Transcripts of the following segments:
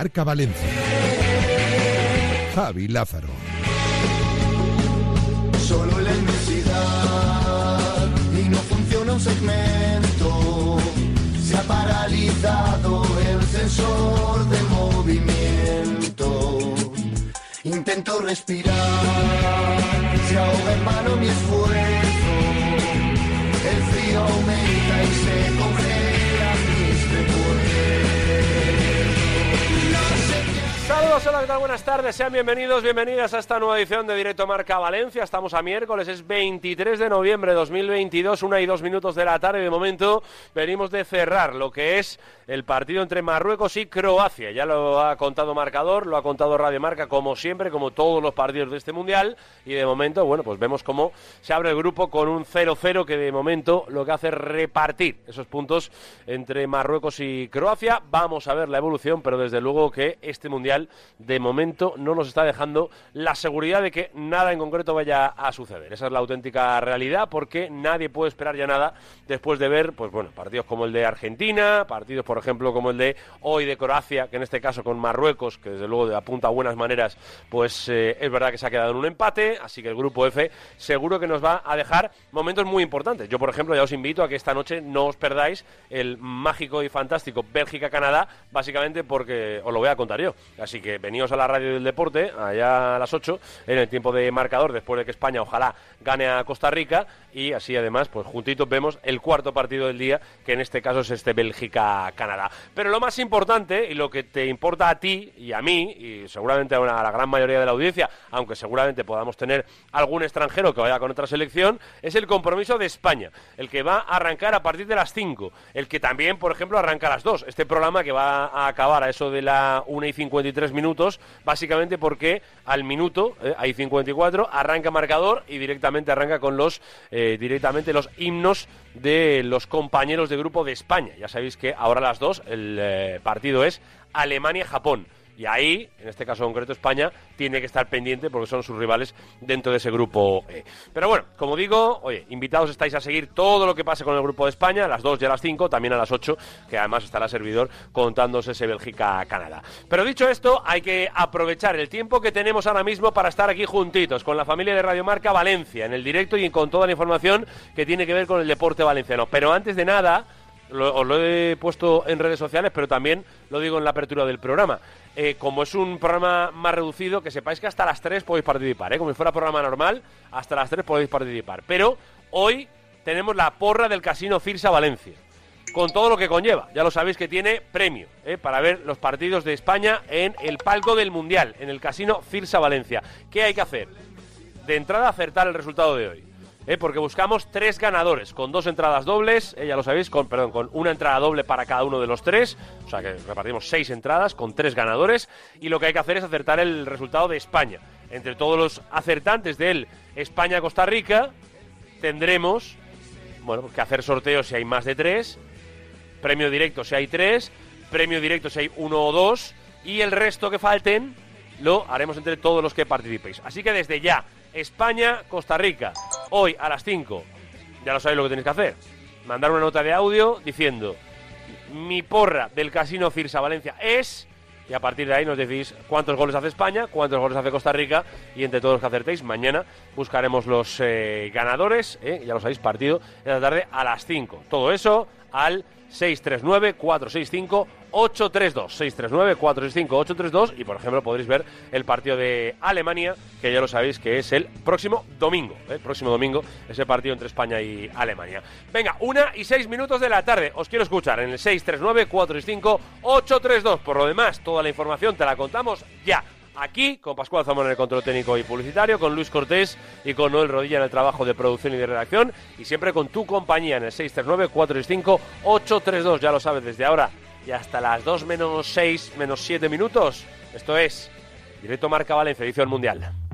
Marca Valencia. Javi Lázaro. Solo la inmensidad y no funciona un segmento. Se ha paralizado el sensor de movimiento. Intento respirar, se ahoga en vano mi esfuerzo. El frío aumenta y se congelan mis recuerdos. Hola. Buenas tardes, sean bienvenidos, bienvenidas a esta nueva edición de Directo Marca Valencia. Estamos a miércoles, es 23 de noviembre de 2022, una y dos minutos de la tarde. De momento venimos de cerrar lo que es el partido entre Marruecos y Croacia. Ya lo ha contado Marcador, lo ha contado Radio Marca, como siempre, como todos los partidos de este Mundial. Y de momento, bueno, pues vemos cómo se abre el grupo con un 0-0 que de momento lo que hace es repartir esos puntos entre Marruecos y Croacia. Vamos a ver la evolución, pero desde luego que este Mundial de momento no nos está dejando la seguridad de que nada en concreto vaya a suceder. Esa es la auténtica realidad porque nadie puede esperar ya nada después de ver, pues bueno, partidos como el de Argentina, partidos por ejemplo como el de hoy de Croacia, que en este caso con Marruecos, que desde luego apunta a buenas maneras, pues eh, es verdad que se ha quedado en un empate, así que el grupo F seguro que nos va a dejar momentos muy importantes. Yo, por ejemplo, ya os invito a que esta noche no os perdáis el mágico y fantástico Bélgica-Canadá, básicamente porque os lo voy a contar yo. Así que veníos a la radio del deporte, allá a las 8, en el tiempo de marcador, después de que España ojalá gane a Costa Rica, y así además, pues juntitos vemos el cuarto partido del día, que en este caso es este Bélgica-Canadá. Pero lo más importante, y lo que te importa a ti y a mí, y seguramente a, a la gran mayoría de la audiencia, aunque seguramente podamos tener algún extranjero que vaya con otra selección, es el compromiso de España, el que va a arrancar a partir de las 5, el que también, por ejemplo, arranca a las 2. Este programa que va a acabar a eso de la 1 y 53 minutos, básicamente porque al minuto, eh, hay 54, arranca marcador y directamente arranca con los, eh, directamente los himnos de los compañeros de grupo de España. Ya sabéis que ahora las 2 el eh, partido es Alemania-Japón. Y ahí, en este caso concreto España, tiene que estar pendiente porque son sus rivales dentro de ese grupo E. Pero bueno, como digo, oye, invitados estáis a seguir todo lo que pase con el grupo de España, a las 2 y a las 5, también a las 8, que además estará servidor contándose ese Bélgica-Canadá. Pero dicho esto, hay que aprovechar el tiempo que tenemos ahora mismo para estar aquí juntitos con la familia de Radio Marca Valencia, en el directo y con toda la información que tiene que ver con el deporte valenciano. Pero antes de nada, os lo he puesto en redes sociales, pero también lo digo en la apertura del programa. Eh, como es un programa más reducido, que sepáis que hasta las 3 podéis participar, ¿eh? como si fuera programa normal, hasta las 3 podéis participar. Pero hoy tenemos la porra del Casino Firsa Valencia, con todo lo que conlleva. Ya lo sabéis que tiene premio ¿eh? para ver los partidos de España en el palco del Mundial, en el Casino Firsa Valencia. ¿Qué hay que hacer? de entrada acertar el resultado de hoy. ¿Eh? Porque buscamos tres ganadores, con dos entradas dobles, eh, ya lo sabéis, con, perdón, con una entrada doble para cada uno de los tres, o sea que repartimos seis entradas con tres ganadores, y lo que hay que hacer es acertar el resultado de España. Entre todos los acertantes del España-Costa Rica, tendremos, bueno, que hacer sorteos si hay más de tres, premio directo si hay tres, premio directo si hay uno o dos, y el resto que falten lo haremos entre todos los que participéis. Así que desde ya, España, Costa Rica, hoy a las 5, ya lo sabéis lo que tenéis que hacer. Mandar una nota de audio diciendo mi porra del Casino Firsa Valencia es y a partir de ahí nos decís cuántos goles hace España, cuántos goles hace Costa Rica y entre todos los que acertéis, mañana buscaremos los eh, ganadores, eh, ya lo sabéis, partido en la tarde a las 5. Todo eso al 639-465-832. 639-465-832 y por ejemplo podréis ver el partido de Alemania, que ya lo sabéis que es el próximo domingo. El próximo domingo ese partido entre España y Alemania. Venga, una y seis minutos de la tarde. Os quiero escuchar en el 639-465-832. Por lo demás, toda la información te la contamos ya. Aquí, con Pascual Zamora en el control técnico y publicitario, con Luis Cortés y con Noel Rodilla en el trabajo de producción y de redacción, y siempre con tu compañía en el 639-465-832. Ya lo sabes, desde ahora y hasta las 2 menos 6, menos 7 minutos. Esto es Directo Marca Valencia, edición mundial.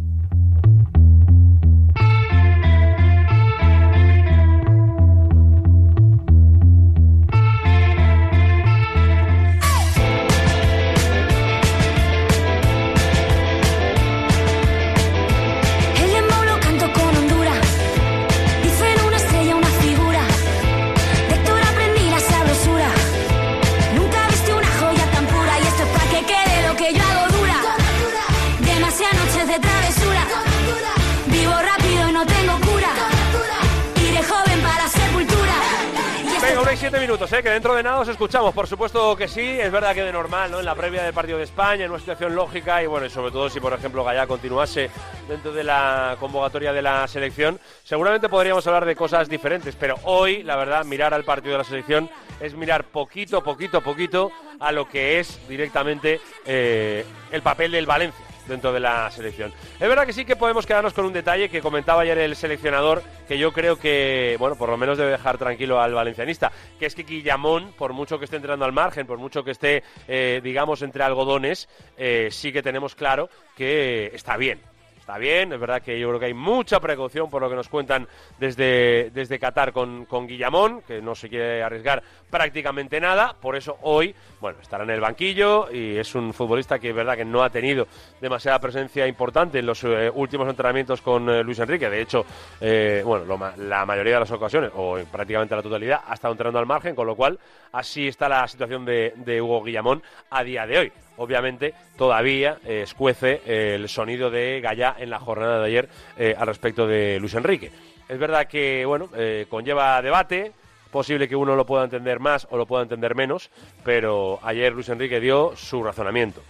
Minutos, ¿eh? que dentro de nada os escuchamos. Por supuesto que sí, es verdad que de normal, ¿no? En la previa del partido de España, en una situación lógica y bueno, y sobre todo si por ejemplo Gallá continuase dentro de la convocatoria de la selección, seguramente podríamos hablar de cosas diferentes. Pero hoy, la verdad, mirar al partido de la selección es mirar poquito, poquito, poquito a lo que es directamente eh, el papel del Valencia dentro de la selección. Es verdad que sí que podemos quedarnos con un detalle que comentaba ayer el seleccionador, que yo creo que, bueno, por lo menos debe dejar tranquilo al valencianista, que es que Guillamón, por mucho que esté entrando al margen, por mucho que esté, eh, digamos, entre algodones, eh, sí que tenemos claro que está bien. Está bien, es verdad que yo creo que hay mucha precaución por lo que nos cuentan desde, desde Qatar con, con Guillamón, que no se quiere arriesgar prácticamente nada, por eso hoy, bueno, estará en el banquillo y es un futbolista que es verdad que no ha tenido demasiada presencia importante en los eh, últimos entrenamientos con eh, Luis Enrique, de hecho, eh, bueno, lo la mayoría de las ocasiones, o en prácticamente la totalidad, ha estado entrenando al margen, con lo cual así está la situación de, de Hugo Guillamón a día de hoy. Obviamente todavía eh, escuece el sonido de Gallá en la jornada de ayer eh, al respecto de Luis Enrique. Es verdad que, bueno, eh, conlleva debate, posible que uno lo pueda entender más o lo pueda entender menos, pero ayer Luis Enrique dio su razonamiento,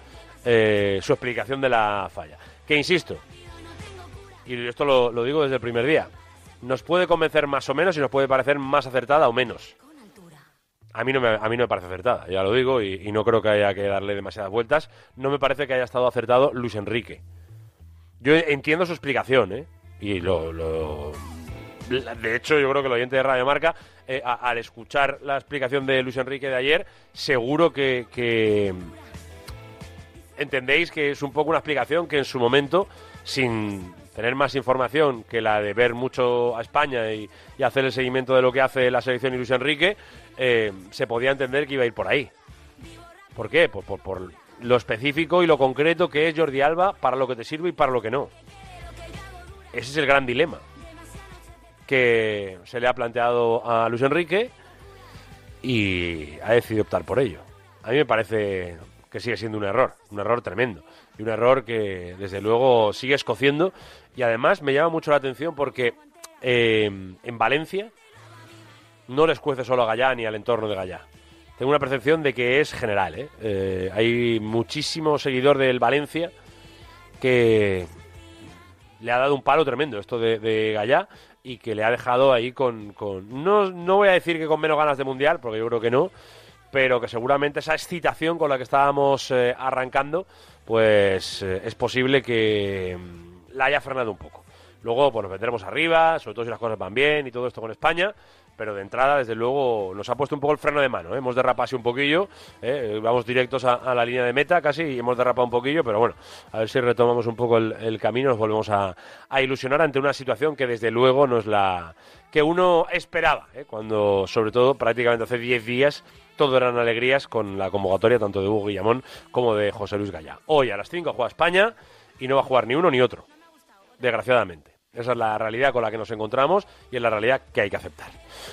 eh, su explicación de la falla. Que insisto, y esto lo digo desde el primer día, nos puede convencer más o menos y nos puede parecer más acertada o menos. A mí, no me, a mí no me parece acertada, ya lo digo, y, no creo que haya que darle demasiadas vueltas. No me parece que haya estado acertado Luis Enrique. Yo entiendo su explicación, ¿eh? Y lo, lo- De hecho, yo creo que el oyente de Radio Marca, eh, al escuchar la explicación de Luis Enrique de ayer, seguro que, que entendéis que es un poco una explicación que en su momento, sin tener más información que la de ver mucho a España y, y hacer el seguimiento de lo que hace la selección y Luis Enrique, eh, se podía entender que iba a ir por ahí. ¿Por qué? Por, lo específico y lo concreto que es Jordi Alba para lo que te sirve y para lo que no. Ese es el gran dilema que se le ha planteado a Luis Enrique y ha decidido optar por ello. A mí me parece que sigue siendo un error, un error tremendo. Y un error que desde luego sigue escociendo. Y además me llama mucho la atención porque eh, en Valencia no les cuece solo a Gallá ni al entorno de Gallá. Tengo una percepción de que es general. ¿eh? Eh, hay muchísimo seguidor del Valencia que le ha dado un palo tremendo esto de, de Gallá y que le ha dejado ahí con... con- no, no voy a decir que con menos ganas de Mundial, porque yo creo que no, pero que seguramente esa excitación con la que estábamos eh, arrancando, pues eh, es posible que mm, la haya frenado un poco. Luego, pues nos vendremos arriba, sobre todo si las cosas van bien y todo esto con España, pero de entrada, desde luego, nos ha puesto un poco el freno de mano. ¿eh? Hemos derrapado así un poquillo, ¿eh? vamos directos a, la línea de meta casi y hemos derrapado un poquillo, pero bueno, a ver si retomamos un poco el, camino, nos volvemos a, a ilusionar ante una situación que desde luego no es la que uno esperaba, ¿eh? cuando sobre todo prácticamente hace 10 días todo eran alegrías con la convocatoria tanto de Hugo Guillamón como de José Luis Gallá. Hoy a las 5 juega España y no va a jugar ni uno ni otro, desgraciadamente. Esa es la realidad con la que nos encontramos y es la realidad que hay que aceptar.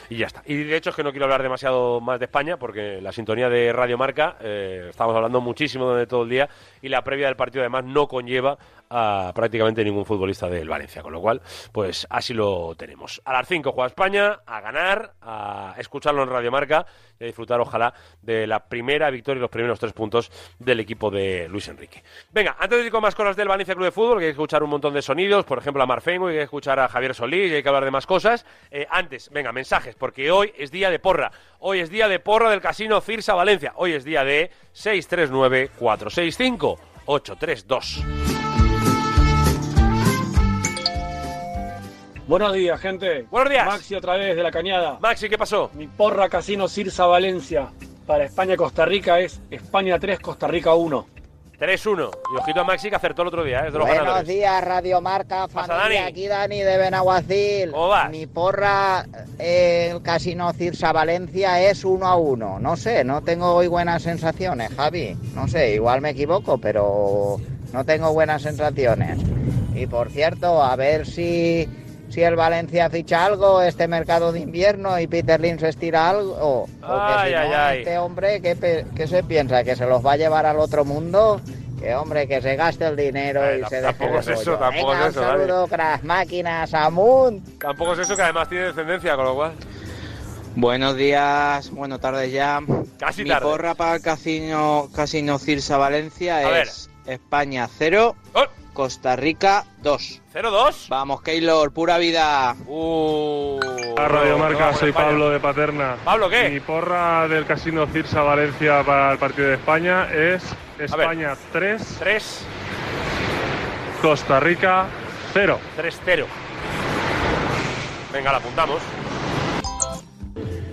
Y ya está. Y de hecho es que no quiero hablar demasiado más de España porque la sintonía de Radio Marca, eh, estamos hablando muchísimo durante todo el día y la previa del partido además no conlleva a prácticamente ningún futbolista del Valencia, con lo cual pues así lo tenemos. A las 5 juega España, a ganar, a escucharlo en Radio Marca y a disfrutar ojalá de la primera victoria y los primeros tres puntos del equipo de Luis Enrique. Venga, antes de ir con más cosas del Valencia Club de Fútbol, que hay que escuchar un montón de sonidos, por ejemplo a Marfengo, hay que escuchar a Javier Solís, y hay que hablar de más cosas. eh, antes, venga, mensajes, porque hoy es día de porra. Hoy es día de porra del Casino Cirsa Valencia. Hoy es día de 639-465-832. Buenos días, gente. Buenos días. Maxi otra vez de la cañada. Maxi, ¿qué pasó? Mi porra Casino Cirsa Valencia para España-Costa Rica es España 3, Costa Rica 1. 3-1. Y ojito a Maxi que acertó el otro día, ¿eh? es de los Buenos ganadores. días, Radio Marca, pasa, familia. Dani? Aquí Dani de Benaguacil. ¿Cómo vas? Mi porra, eh, el Casino Cirsa Valencia es uno a uno. No sé, no tengo hoy buenas sensaciones, Javi. No sé, igual me equivoco, pero no tengo buenas sensaciones. Y por cierto, a ver si, si el Valencia ficha algo este mercado de invierno y Peter Lin se estira algo. Porque Ay, si ay, no, ay. este hombre, ¿qué, qué se piensa? ¿Que se los va a llevar al otro mundo? Que hombre, que se gaste el dinero Ay, y se deje tampoco es eso, tampoco Venga, es eso, un saludo, crack máquinas, Amunt. Tampoco es eso que además tiene descendencia, con lo cual. Buenos días, buenas tardes ya. Casi Mi tarde. porra para el casino, casino Cirsa Valencia A ver. es España 0, ¡Oh! Costa Rica 2. 0-2. Vamos, Keylor, pura vida. Uh, A Radio Marca, no, soy España. Pablo de Paterna. Pablo, ¿qué? Mi porra del Casino Cirsa Valencia para el partido de España es España 3, 3, Costa Rica 0. 3-0. Venga, la apuntamos.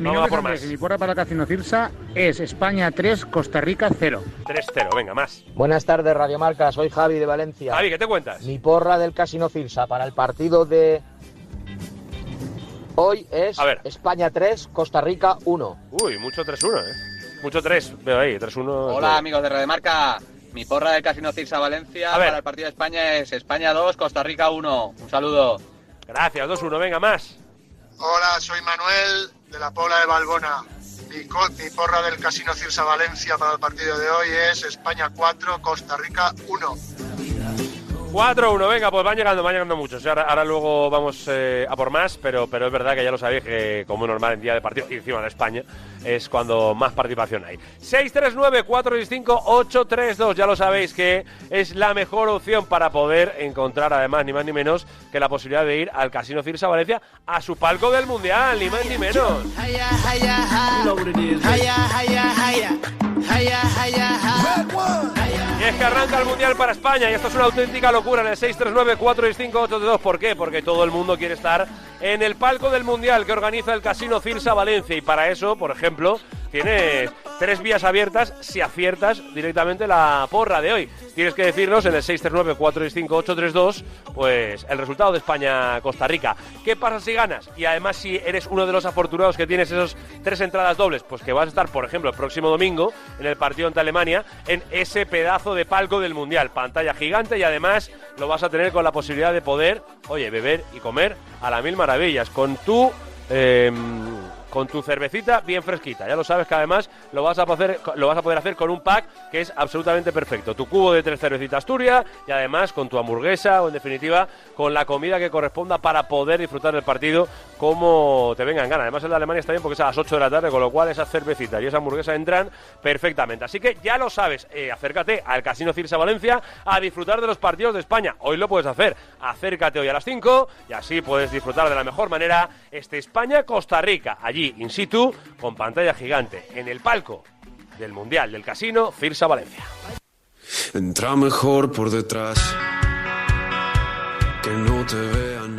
Mi Vamos a nombre es por Andrés más. y mi porra para Casino Cirsa es España 3, Costa Rica 0. 3-0, venga, más. Buenas tardes, Radio Marca. Soy Javi de Valencia. Javi, ¿qué te cuentas? Mi porra del Casino Cirsa para el partido de hoy es A ver. España 3, Costa Rica 1. Uy, mucho 3-1, ¿eh? Mucho 3, veo ahí, 3-1. Hola amigos de Radio Marca. Mi porra del Casino Cirsa Valencia A ver. para el partido de España es España 2, Costa Rica 1. Un saludo. Gracias, 2-1, venga, más. Hola, soy Manuel de la Pobla de Balbona. Mi, mi porra del Casino Cirsa Valencia para el partido de hoy es España 4, Costa Rica 1. 4-1, venga, pues van llegando, van llegando muchos. Ahora, ahora luego vamos eh, a por más, pero, pero es verdad que ya lo sabéis que como es normal en día de partido, y encima de España, es cuando más participación hay. 639-465-832, ya lo sabéis que es la mejor opción para poder encontrar además ni más ni menos que la posibilidad de ir al Casino Cirsa Valencia a su palco del Mundial, ni más ni menos. Y es que arranca el Mundial para España y esto es una auténtica locura en el 639-465-822. ¿Por qué? Porque todo el mundo quiere estar en el palco del Mundial que organiza el Casino Cirsa Valencia y para eso, por ejemplo, tienes tres vías abiertas si aciertas directamente la porra de hoy. Tienes que decirnos en el 639-465-832 pues el resultado de España-Costa Rica. ¿Qué pasa si ganas? Y además si eres uno de los afortunados que tienes esos tres entradas dobles, pues que vas a estar, por ejemplo, el próximo domingo en el partido ante Alemania en ese pedazo de palco del Mundial. Pantalla gigante y además lo vas a tener con la posibilidad de poder, oye, beber y comer a la mil maravillas con tu... em, con tu cervecita bien fresquita. Ya lo sabes que además lo vas a poder, lo vas a poder hacer con un pack que es absolutamente perfecto. Tu cubo de tres cervecitas Turia y además con tu hamburguesa o en definitiva con la comida que corresponda para poder disfrutar del partido como te venga en gana. Además el de Alemania está bien porque es a las 8 de la tarde, con lo cual esas cervecitas y esa hamburguesa entran perfectamente. Así que ya lo sabes, eh, acércate al Casino Cirsa Valencia a disfrutar de los partidos de España. Hoy lo puedes hacer. Acércate hoy a las 5 y así puedes disfrutar de la mejor manera este España-Costa Rica. Allí, in situ, con pantalla gigante, en el palco del Mundial del Casino Cirsa Valencia. Entra mejor por detrás.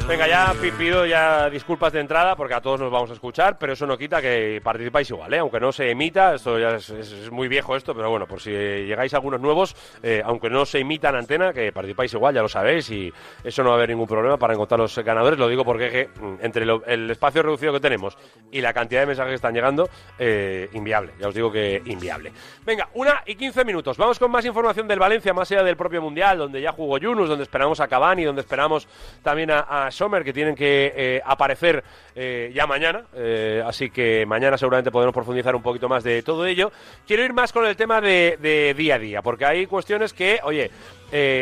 Venga, ya pi- pido ya disculpas de entrada porque a todos nos vamos a escuchar, pero eso no quita que participáis igual, ¿eh? aunque no se emita, esto ya es, muy viejo esto, pero bueno, por si llegáis algunos nuevos, eh, aunque no se emita en antena, que participáis igual, ya lo sabéis, y eso no va a haber ningún problema para encontrar los ganadores, lo digo porque que, mm, entre lo- el espacio reducido que tenemos y la cantidad de mensajes que están llegando, eh, inviable, ya os digo que inviable. Venga, una y quince minutos, vamos con más información del Valencia, más allá del propio Mundial, donde ya jugó Yunus, donde esperamos a Cavani, donde esperamos también a, Sommer, que tienen que eh, aparecer eh, ya mañana. eh, así que mañana seguramente podremos profundizar un poquito más de todo ello. Quiero ir más con el tema de, día a día, porque hay cuestiones que, oye,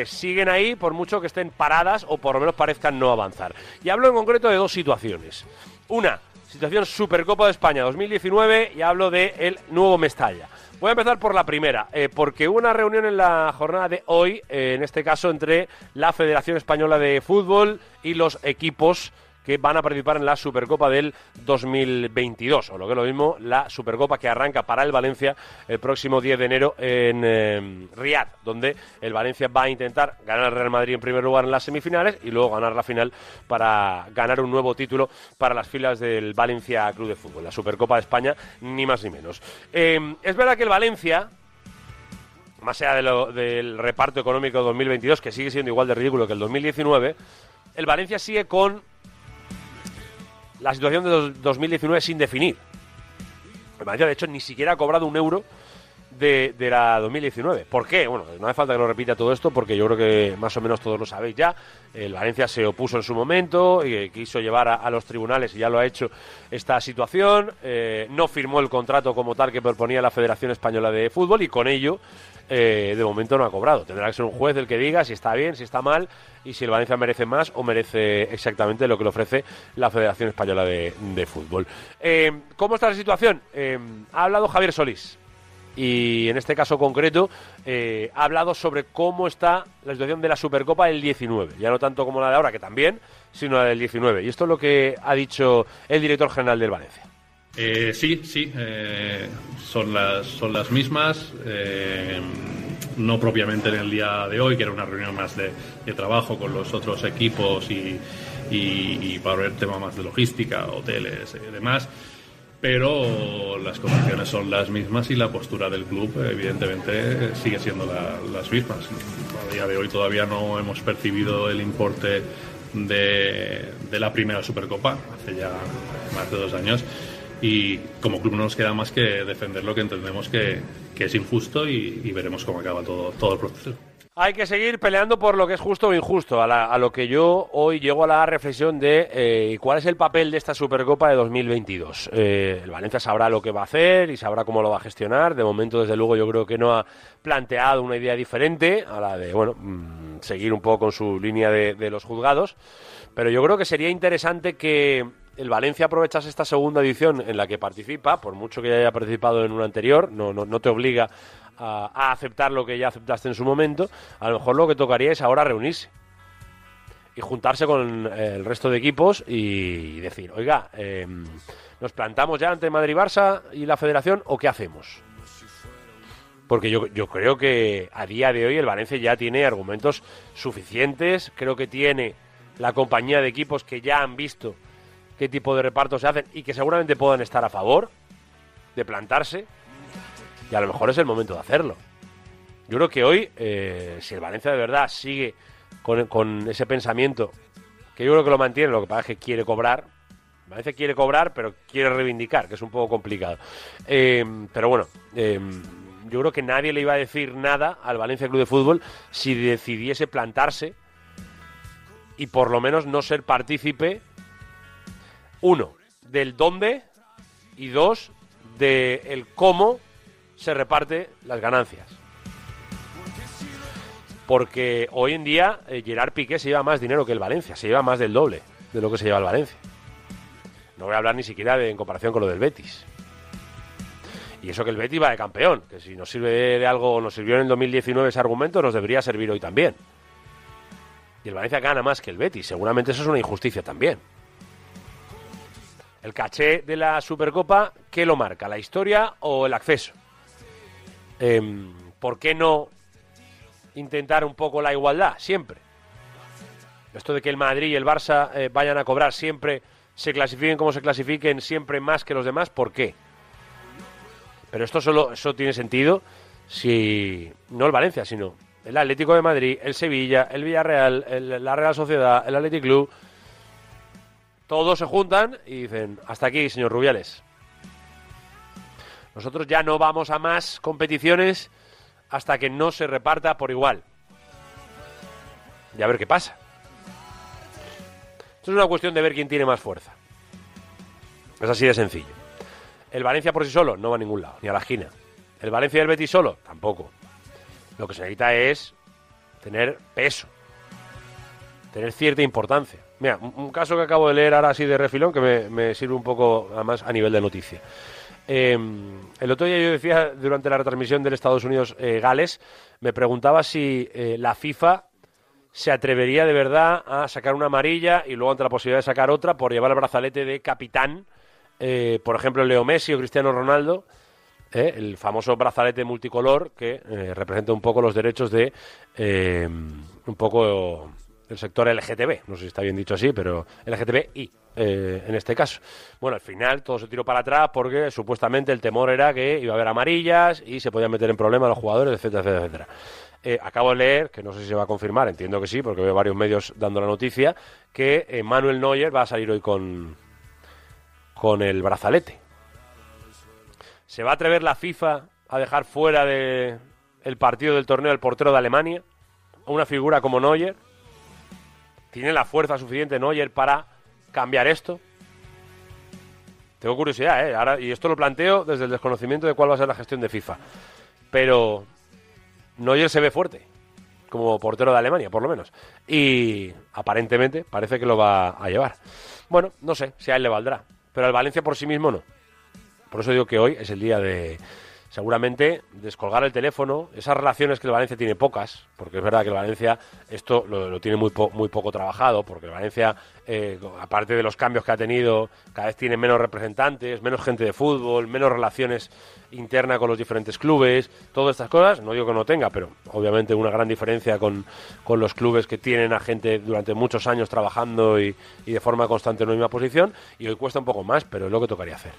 siguen ahí por mucho que estén paradas o por lo menos parezcan no avanzar. Y hablo en concreto de dos situaciones. Una, situación Supercopa de España 2019 y hablo de el nuevo Mestalla. Voy a empezar por la primera, eh, porque hubo una reunión en la jornada de hoy, eh, en este caso entre la Federación Española de Fútbol y los equipos que van a participar en la Supercopa del 2022, o lo que es lo mismo, la Supercopa que arranca para el Valencia el próximo 10 de enero en eh, Riad, donde el Valencia va a intentar ganar al Real Madrid en primer lugar en las semifinales y luego ganar la final para ganar un nuevo título para las filas del Valencia Club de Fútbol, la Supercopa de España, ni más ni menos. Eh, es verdad que el Valencia, más allá de lo- del reparto económico 2022, que sigue siendo igual de ridículo que el 2019, el Valencia sigue con la situación de dos- 2019 sin definir. El Valencia, de hecho, ni siquiera ha cobrado un euro de, de la 2019. ¿Por qué? Bueno, no hace falta que lo repita todo esto porque yo creo que más o menos todos lo sabéis ya. El Valencia se opuso en su momento y eh, quiso llevar a, los tribunales y ya lo ha hecho esta situación. Eh, no firmó el contrato como tal que proponía la Federación Española de Fútbol y con ello eh, de momento no ha cobrado. Tendrá que ser un juez el que diga si está bien, si está mal y si el Valencia merece más o merece exactamente lo que le ofrece la Federación Española de, Fútbol. ¿Cómo está la situación? Ha hablado Javier Solís y en este caso concreto eh, ha hablado sobre cómo está la situación de la Supercopa del 19, ya no tanto como la de ahora, que también, sino la del 19. Y esto es lo que ha dicho el director general del Valencia. Eh, sí, sí, eh, son, las, son las mismas. no propiamente en el día de hoy, que era una reunión más de, trabajo con los otros equipos y, para ver tema más de logística, hoteles y demás. Pero las condiciones son las mismas y la postura del club, evidentemente, sigue siendo la- las mismas. A día de hoy todavía no hemos percibido el importe de, la primera Supercopa, hace ya más de dos años. Y como club no nos queda más que defender lo que entendemos que, que es injusto y, y veremos cómo acaba todo, todo el proceso. Hay que seguir peleando por lo que es justo o injusto, a, la- a lo que yo hoy llego a la reflexión de eh, cuál es el papel de esta Supercopa de 2022. Eh, el Valencia sabrá lo que va a hacer y sabrá cómo lo va a gestionar. De momento, desde luego, yo creo que no ha planteado una idea diferente a la de, bueno, mm, seguir un poco con su línea de, de los juzgados. Pero yo creo que sería interesante que el Valencia aprovechase esta segunda edición en la que participa, por mucho que ya haya participado en una anterior, no, no, no te obliga a, a aceptar lo que ya aceptaste en su momento, a lo mejor lo que tocaría es ahora reunirse y juntarse con eh, el resto de equipos y decir, oiga, eh, ¿nos plantamos ya ante Madrid-Barça y la federación o qué hacemos? Porque yo, yo creo que a día de hoy el Valencia ya tiene argumentos suficientes, creo que tiene la compañía de equipos que ya han visto qué tipo de repartos se hacen y que seguramente puedan estar a favor de plantarse y a lo mejor es el momento de hacerlo. Yo creo que hoy, eh, si el Valencia de verdad sigue con, con ese pensamiento, que yo creo que lo mantiene, lo que pasa es que quiere cobrar, Valencia quiere cobrar, pero quiere reivindicar, que es un poco complicado. Eh, pero bueno, eh, yo creo que nadie le iba a decir nada al Valencia Club de Fútbol si decidiese plantarse y por lo menos no ser partícipe, uno, del dónde y dos, de el cómo se reparte las ganancias. Porque hoy en día eh, Gerard Piqué se lleva más dinero que el Valencia, se lleva más del doble de lo que se lleva el Valencia. No voy a hablar ni siquiera de, en comparación con lo del Betis. Y eso que el Betis va de campeón, que si nos sirve de, de algo, nos sirvió en el 2019 ese argumento, nos debería servir hoy también. Y el Valencia gana más que el Betis, seguramente eso es una injusticia también. El caché de la Supercopa, ¿qué lo marca? ¿La historia o el acceso? Em, ¿Por qué no intentar un poco la igualdad siempre? Esto de que el Madrid y el Barça eh, vayan a cobrar siempre, se clasifiquen como se clasifiquen, siempre más que los demás, ¿por qué? Pero esto solo eso tiene sentido si no el Valencia, sino el Atlético de Madrid, el Sevilla, el Villarreal, el- la Real Sociedad, el Athletic Club. Todos se juntan y dicen, hasta aquí, señor Rubiales. Nosotros ya no vamos a más competiciones hasta que no se reparta por igual. Y a ver qué pasa. Esto es una cuestión de ver quién tiene más fuerza. Es así de sencillo. El Valencia por sí solo no va a ningún lado, ni a la esquina. El Valencia y el Betis solo, tampoco. Lo que se necesita es tener peso, tener cierta importancia. Mira, un, caso que acabo de leer ahora así de refilón que me, me sirve un poco, además, a nivel de noticia. Eh, el otro día yo decía, durante la retransmisión del Estados Unidos-Gales, me preguntaba si eh, la FIFA se atrevería de verdad a sacar una amarilla y luego ante la posibilidad de sacar otra por llevar el brazalete de capitán, eh, por ejemplo, Leo Messi o Cristiano Ronaldo, eh, el famoso brazalete multicolor que eh, representa un poco los derechos de eh, un poco el sector LGTB, no sé si está bien dicho así, pero LGTBI eh, en este caso. Bueno, al final todo se tiró para atrás porque supuestamente el temor era que iba a haber amarillas y se podían meter en problemas los jugadores, etcétera, etcétera, etcétera. Eh, acabo de leer, que no sé si se va a confirmar, entiendo que sí, porque veo varios medios dando la noticia, que eh, Manuel Neuer va a salir hoy con, con el brazalete. ¿Se va a atrever la FIFA a dejar fuera de el partido del torneo el portero de Alemania, una figura como Neuer. ¿Tiene la fuerza suficiente Neuer para cambiar esto? Tengo curiosidad, ¿eh? Y esto lo planteo desde el desconocimiento de cuál va a ser la gestión de FIFA. Pero Neuer se ve fuerte, como portero de Alemania, por lo menos. Y aparentemente parece que lo va a llevar. Bueno, no sé si a él le valdrá. Pero al Valencia por sí mismo no. Por eso digo que hoy es el día de, seguramente, descolgar el teléfono. Esas relaciones que el Valencia tiene pocas, porque es verdad que el Valencia esto lo, tiene muy, po- muy poco trabajado, porque el Valencia, eh, aparte de los cambios que ha tenido, cada vez tiene menos representantes, menos gente de fútbol, menos relaciones internas con los diferentes clubes, todas estas cosas. No digo que no tenga, pero obviamente una gran diferencia con, con los clubes que tienen a gente durante muchos años trabajando y, y de forma constante en la misma posición. Y hoy cuesta un poco más, pero es lo que tocaría hacer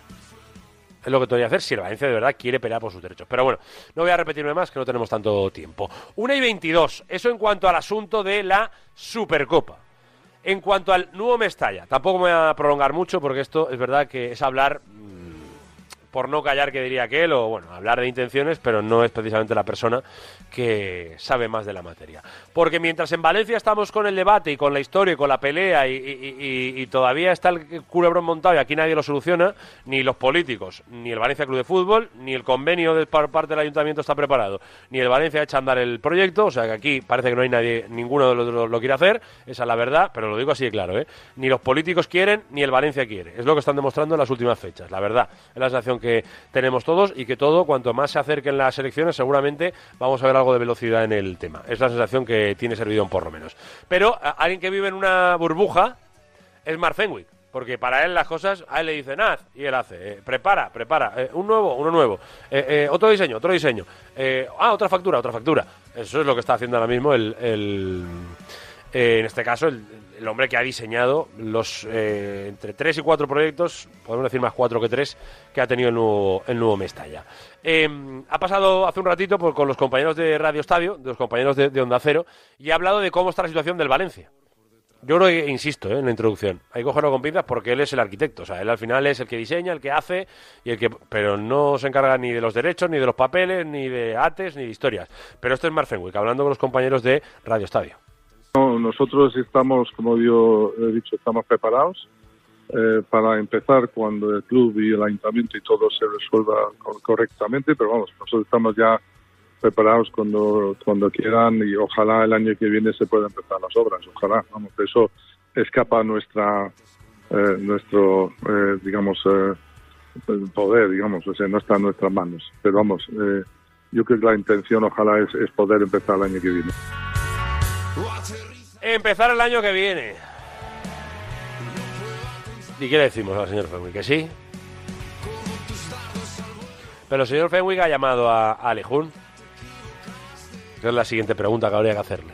es lo que tendría que hacer si el Valencia de verdad quiere pelear por sus derechos. Pero bueno, no voy a repetirme más que no tenemos tanto tiempo. 1 y 22, eso en cuanto al asunto de la Supercopa. En cuanto al nuevo Mestalla, tampoco me voy a prolongar mucho porque esto es verdad que es hablar mm, por no callar que diría aquel o bueno, hablar de intenciones, pero no es precisamente la persona que sabe más de la materia. Porque mientras en Valencia estamos con el debate y con la historia y con la pelea y, todavía está el culebrón montado y aquí nadie lo soluciona, ni los políticos, ni el Valencia Club de Fútbol, ni el convenio de por parte del ayuntamiento está preparado, ni el Valencia ha hecho andar el proyecto, o sea que aquí parece que no hay nadie, ninguno de los dos lo quiere hacer, esa es la verdad, pero lo digo así de claro, ¿eh? Ni los políticos quieren, ni el Valencia quiere. Es lo que están demostrando en las últimas fechas, la verdad. Es la sensación que tenemos todos y que todo, cuanto más se acerquen las elecciones, seguramente vamos a ver algo de velocidad en el tema. Es la sensación que tiene Servidón, por lo menos. Pero alguien que vive en una burbuja es Mark Fenwick. Porque para él las cosas, a él le dicen haz y él hace. eh, prepara, prepara. eh, un nuevo, uno nuevo. eh, otro diseño, otro diseño. ah, otra factura, otra factura. Eso es lo que está haciendo ahora mismo el. el- en este caso, el, el hombre que ha diseñado los eh, entre tres y cuatro proyectos, podemos decir más cuatro que tres, que ha tenido el nuevo, el nuevo Mestalla. Eh, ha pasado hace un ratito con los compañeros de Radio Estadio, de los compañeros de, de Onda Cero, y ha hablado de cómo está la situación del Valencia. Yo creo que, insisto, ¿eh? en la introducción, hay que cogerlo con pinzas porque él es el arquitecto, o sea, él al final es el que diseña, el que hace, y el que, pero no se encarga ni de los derechos, ni de los papeles, ni de ates, ni de historias. Pero esto es Mark Fenwick, hablando con los compañeros de Radio Estadio. No, nosotros estamos, como yo he dicho, estamos preparados eh, para empezar cuando el club y el ayuntamiento y todo se resuelva co- correctamente, pero vamos, nosotros estamos ya preparados cuando, cuando quieran y ojalá el año que viene se puedan empezar las obras, ojalá, vamos, eso escapa nuestra, eh, nuestro, eh, digamos, eh, poder, digamos, o sea, no está en nuestras manos, pero vamos, eh, yo creo que la intención ojalá es poder empezar el año que viene. Empezar el año que viene. ¿Y qué le decimos al señor Fenwick? ¿Que sí? Pero el señor Fenwick ha llamado a, a Alejún. Es la siguiente pregunta que habría que hacerle.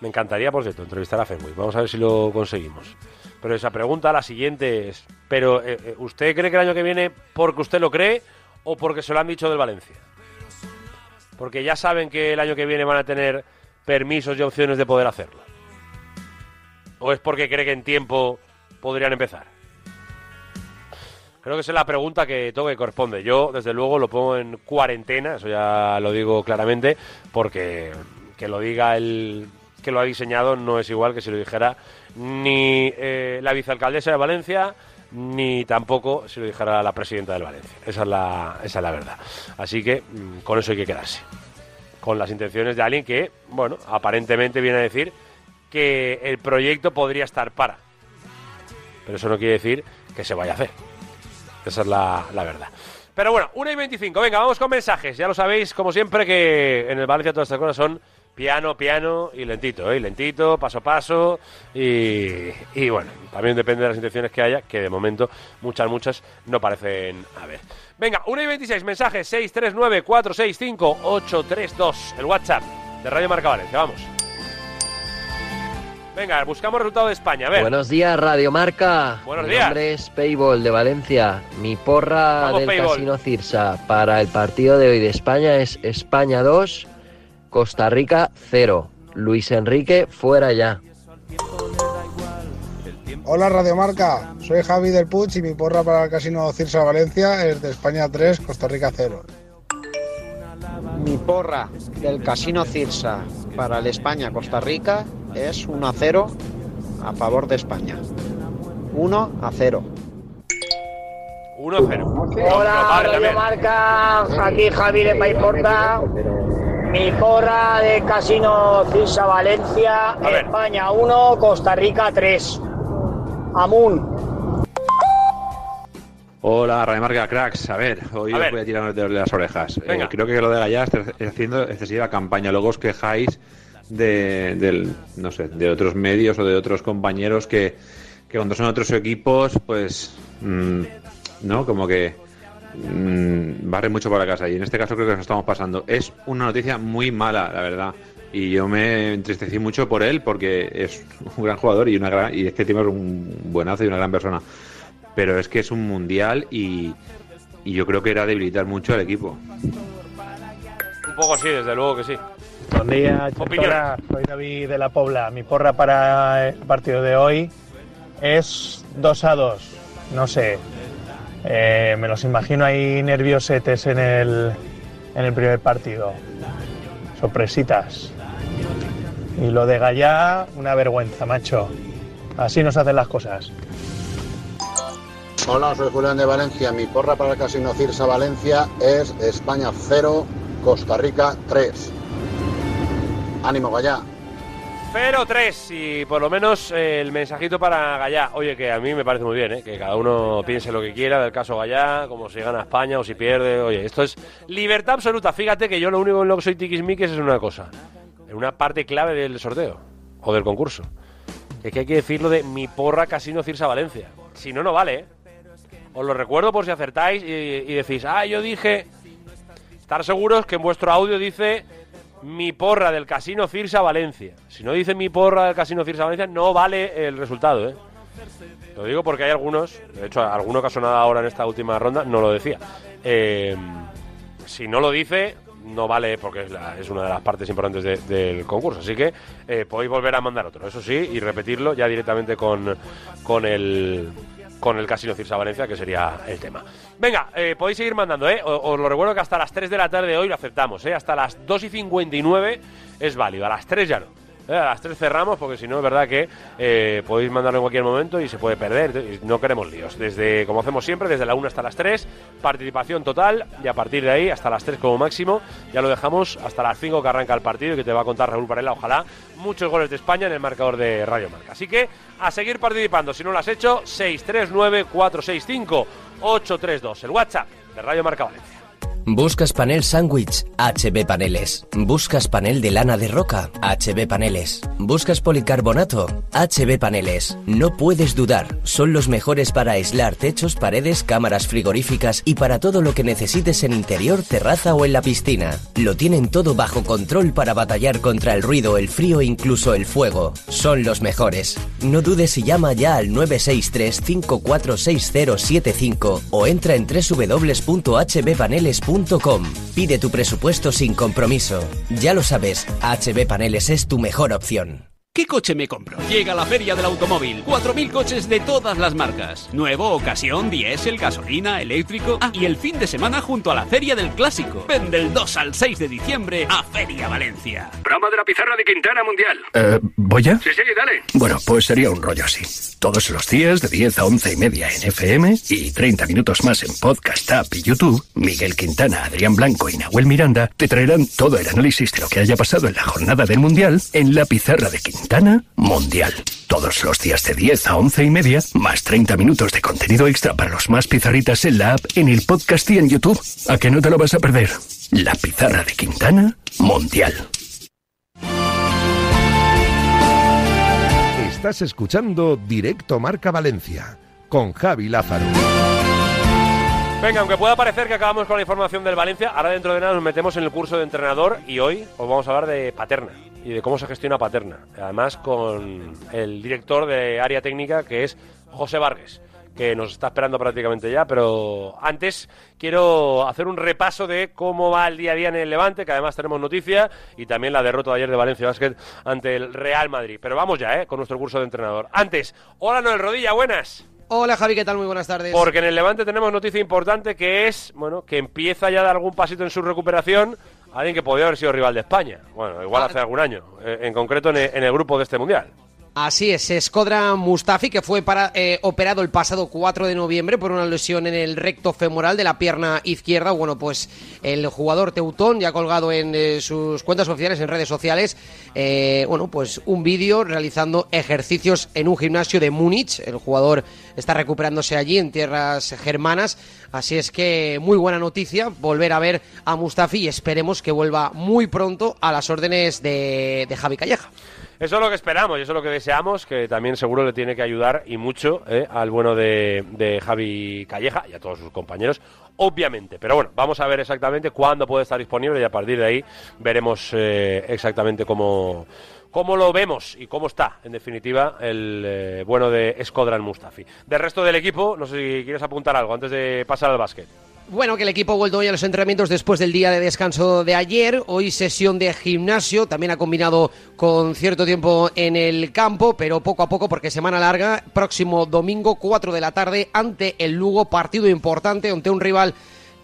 Me encantaría, por cierto, entrevistar a Fenwick. Vamos a ver si lo conseguimos. Pero esa pregunta, la siguiente es... ¿Pero eh, eh, usted cree que el año que viene porque usted lo cree o porque se lo han dicho del Valencia? Porque ya saben que el año que viene van a tener permisos y opciones de poder hacerlo. ¿O es porque cree que en tiempo podrían empezar? Creo que esa es la pregunta que todo que corresponde. Yo, desde luego, lo pongo en cuarentena, eso ya lo digo claramente, porque que lo diga el que lo ha diseñado no es igual que si lo dijera ni eh, la vicealcaldesa de Valencia, ni tampoco si lo dijera la presidenta del Valencia. Esa es la, esa es la verdad. Así que mm, con eso hay que quedarse. Con las intenciones de alguien que, bueno, aparentemente viene a decir que el proyecto podría estar para. Pero eso no quiere decir que se vaya a hacer. Esa es la, la verdad. Pero bueno, 1 y 25. Venga, vamos con mensajes. Ya lo sabéis, como siempre, que en el Valencia todas estas cosas son piano, piano y lentito, ¿eh? Lentito, paso a paso. Y, y bueno, también depende de las intenciones que haya, que de momento muchas, muchas no parecen haber. Venga, 1 y 26, mensajes 639-465-832. El WhatsApp de Radio Marca Valencia. Vamos. Venga, buscamos resultado de España. A ver. Buenos días, Radio Marca. Buenos Mi días. nombre es Payball de Valencia. Mi porra Vamos, del Payball. Casino Cirsa para el partido de hoy de España es España 2, Costa Rica 0. Luis Enrique fuera ya. Hola Radio Marca, soy Javi del Puig y mi porra para el Casino Cirsa Valencia es de España 3, Costa Rica 0. Mi porra del Casino Cirsa para el España-Costa Rica es 1 a 0 a favor de España. 1 a 0. 1-0. Hola, Radio Marca, aquí Javi de Paiporta. Mi porra de Casino Cirsa Valencia, España 1, Costa Rica 3. Amun. Hola, Radio Marca Cracks. A ver, hoy A os ver. voy a tirar de las orejas. Eh, creo que lo de Gallá está haciendo excesiva campaña. Luego os quejáis de, del, no sé, de otros medios o de otros compañeros que, que cuando son otros equipos, pues, mm, ¿no? Como que mm, barre mucho por la casa. Y en este caso creo que nos estamos pasando. Es una noticia muy mala, la verdad. Y yo me entristecí mucho por él porque es un gran jugador y, una gran, y es que encima es un buenazo y una gran persona. Pero es que es un mundial y, y yo creo que era debilitar mucho al equipo. Un poco sí, desde luego que sí. Buen día. Chocora. Soy David de la Pobla. Mi porra para el partido de hoy es 2 a 2. No sé. Eh, me los imagino ahí nerviosetes en el, en el primer partido. Sorpresitas. Y lo de Gallá, una vergüenza, macho. Así nos hacen las cosas. Hola, soy Julián de Valencia. Mi porra para el Casino Cirsa Valencia es España 0, Costa Rica 3. Ánimo, Gallá. 0-3 y por lo menos eh, el mensajito para Gallá. Oye, que a mí me parece muy bien, ¿eh? que cada uno piense lo que quiera del caso Gallá, como si gana España o si pierde. Oye, esto es libertad absoluta. Fíjate que yo lo único en lo que soy tiquismiquis es una cosa. En una parte clave del sorteo o del concurso. Es que hay que decirlo de mi porra Casino Cirsa Valencia. Si no, no vale, ¿eh? Os lo recuerdo por si acertáis y, y decís, ah, yo dije... Estar seguros que en vuestro audio dice mi porra del Casino Cirsa Valencia. Si no dice mi porra del Casino Cirsa Valencia, no vale el resultado, ¿eh? Lo digo porque hay algunos, de hecho, alguno que ha sonado ahora en esta última ronda no lo decía. Eh, si no lo dice, no vale porque es, una de las partes importantes de- del concurso. Así que eh, podéis volver a mandar otro, eso sí, y repetirlo ya directamente con, con el con el Casino Cirsa Valencia, que sería el tema. Venga, eh, podéis seguir mandando, ¿eh? O- Os lo recuerdo que hasta las 3 de la tarde de hoy lo aceptamos, ¿eh? Hasta las 2 y 59 es válido, a las 3 ya no. ¿Eh? A las 3 cerramos porque si no es verdad que eh, podéis mandarlo en cualquier momento y se puede perder. No queremos líos. Desde, como hacemos siempre, desde la 1 hasta las 3, participación total y a partir de ahí hasta las 3 como máximo. Ya lo dejamos hasta las 5 que arranca el partido y que te va a contar Raúl Varela, ojalá, muchos goles de España en el marcador de Radio Marca. Así que a seguir participando. Si no lo has hecho, 639-465-832. El WhatsApp de Radio Marca Valencia. ¿Buscas panel sándwich? HB Paneles. ¿Buscas panel de lana de roca? HB Paneles. ¿Buscas policarbonato? HB Paneles. No puedes dudar, son los mejores para aislar techos, paredes, cámaras frigoríficas y para todo lo que necesites en interior, terraza o en la piscina. Lo tienen todo bajo control para batallar contra el ruido, el frío e incluso el fuego. Son los mejores. No dudes y llama ya al 963 546075 o entra en www.hbpaneles.com. Pide tu presupuesto sin compromiso. Ya lo sabes, HB Paneles es tu mejor opción. ¿Qué coche me compro? Llega la Feria del Automóvil. 4.000 coches de todas las marcas. Nuevo, ocasión, diésel, gasolina, eléctrico. Ah, y el fin de semana junto a la Feria del Clásico. Ven del 2 al 6 de diciembre a Feria Valencia. Broma de la pizarra de Quintana Mundial. Eh, ¿Voy ya? Sí, sí, dale. Bueno, pues sería un rollo así. Todos los días de 10 a 11 y media en FM y 30 minutos más en Podcast App y YouTube, Miguel Quintana, Adrián Blanco y Nahuel Miranda te traerán todo el análisis de lo que haya pasado en la jornada del Mundial en la pizarra de Quintana Mundial. Todos los días de 10 a 11 y media, más 30 minutos de contenido extra para los más pizarritas en la app, en el podcast y en YouTube. ¿A que no te lo vas a perder? La pizarra de Quintana Mundial. Estás escuchando Directo Marca Valencia con Javi Lázaro. Venga, aunque pueda parecer que acabamos con la información del Valencia, ahora dentro de nada nos metemos en el curso de entrenador y hoy os vamos a hablar de Paterna y de cómo se gestiona Paterna. Además con el director de área técnica que es José Vargas, que nos está esperando prácticamente ya, pero antes quiero hacer un repaso de cómo va el día a día en el Levante, que además tenemos noticia, y también la derrota de ayer de Valencia Basket ante el Real Madrid. Pero vamos ya, ¿eh? Con nuestro curso de entrenador. Antes, hola Noel Rodilla, buenas. Hola Javi, ¿qué tal? Muy buenas tardes. Porque en el Levante tenemos noticia importante que es, bueno, que empieza ya a dar algún pasito en su recuperación alguien que podía haber sido rival de España. Bueno, igual hace algún año, eh, en concreto en el grupo de este mundial. Así es, Escodra Mustafi, que fue para, eh, operado el pasado 4 de noviembre por una lesión en el recto femoral de la pierna izquierda. Bueno, pues el jugador teutón ya ha colgado en eh, sus cuentas oficiales, en redes sociales, eh, bueno, pues un vídeo realizando ejercicios en un gimnasio de Múnich. El jugador está recuperándose allí en tierras germanas. Así es que muy buena noticia volver a ver a Mustafi y esperemos que vuelva muy pronto a las órdenes de, de Javi Calleja. Eso es lo que esperamos y eso es lo que deseamos, que también seguro le tiene que ayudar y mucho eh, al bueno de, Javi Calleja y a todos sus compañeros, obviamente. Pero bueno, vamos a ver exactamente cuándo puede estar disponible y a partir de ahí veremos eh, exactamente cómo, cómo lo vemos y cómo está, en definitiva, el eh, bueno de Escodran Mustafi. Del resto del equipo, no sé si quieres apuntar algo antes de pasar al básquet. Bueno, que el equipo ha vuelto hoy a los entrenamientos después del día de descanso de ayer. Hoy sesión de gimnasio, también ha combinado con cierto tiempo en el campo, pero poco a poco porque semana larga. Próximo domingo, 4 de la tarde, ante el Lugo, partido importante ante un rival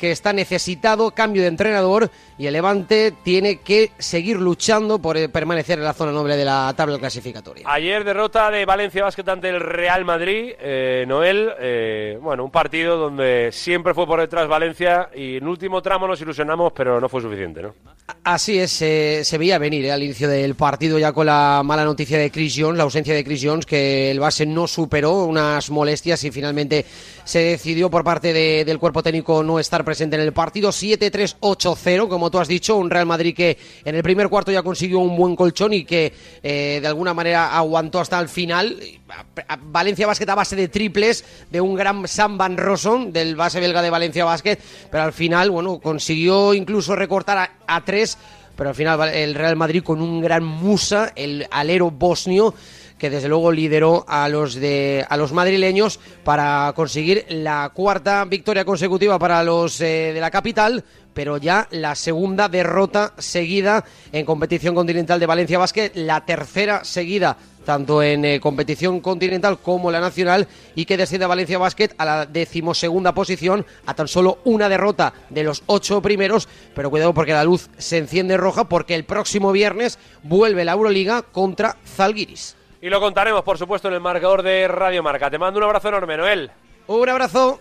que está necesitado, cambio de entrenador y el Levante tiene que seguir luchando por eh, permanecer en la zona noble de la tabla clasificatoria. Ayer derrota de Valencia Basket ante el Real Madrid, eh, Noel, eh, bueno, un partido donde siempre fue por detrás Valencia y en último tramo nos ilusionamos, pero no fue suficiente, ¿no? Así es, eh, se veía venir eh, al inicio del partido ya con la mala noticia de Chris Jones, la ausencia de Chris Jones, que el base no superó unas molestias y finalmente se decidió por parte de- del cuerpo técnico no estar presente en el partido. 7-3-8-0, como tú has dicho, un Real Madrid que en el primer cuarto ya consiguió un buen colchón y que eh, de alguna manera aguantó hasta el final. Valencia Basket a base de triples de un gran Sam Van Rosson, del base belga de Valencia Basket, pero al final, bueno, consiguió incluso recortar a tres, pero al final el Real Madrid con un gran Musa, el alero bosnio, que desde luego lideró a los de a los madrileños para conseguir la cuarta victoria consecutiva para los eh, de la capital, pero ya la segunda derrota seguida en competición continental de Valencia Basket, la tercera seguida tanto en eh, competición continental como la nacional y que desciende a Valencia Basket a la decimosegunda posición a tan solo una derrota de los ocho primeros, pero cuidado porque la luz se enciende roja porque el próximo viernes vuelve la Euroliga contra Zalgiris. Y lo contaremos, por supuesto, en el marcador de Radio Marca. Te mando un abrazo enorme, Noel. Un abrazo.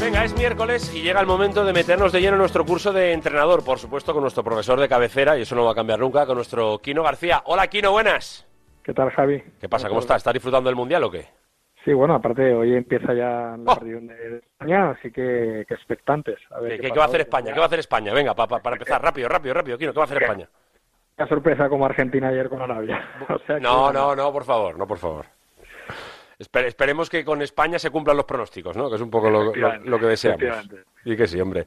Venga, es miércoles y llega el momento de meternos de lleno en nuestro curso de entrenador, por supuesto, con nuestro profesor de cabecera, y eso no va a cambiar nunca, con nuestro Kino García. Hola, Kino, buenas. ¿Qué tal, Javi? ¿Qué pasa? ¿Cómo estás? ¿Estás disfrutando del Mundial o qué? Sí, bueno, aparte hoy empieza ya la Oh. de España, así que, que expectantes. A ver ¿Qué, va a hacer. España? ¿Qué va a hacer España? Venga, pa- pa- para empezar, rápido, rápido, rápido, Kino, ¿qué va a hacer España? Una sorpresa como Argentina ayer con Arabia. O sea que- No, no, no, por favor, no, por favor. Espe- esperemos que con España se cumplan los pronósticos, ¿no? Que es un poco lo, lo- Efectivamente, lo que deseamos. Y que sí, hombre.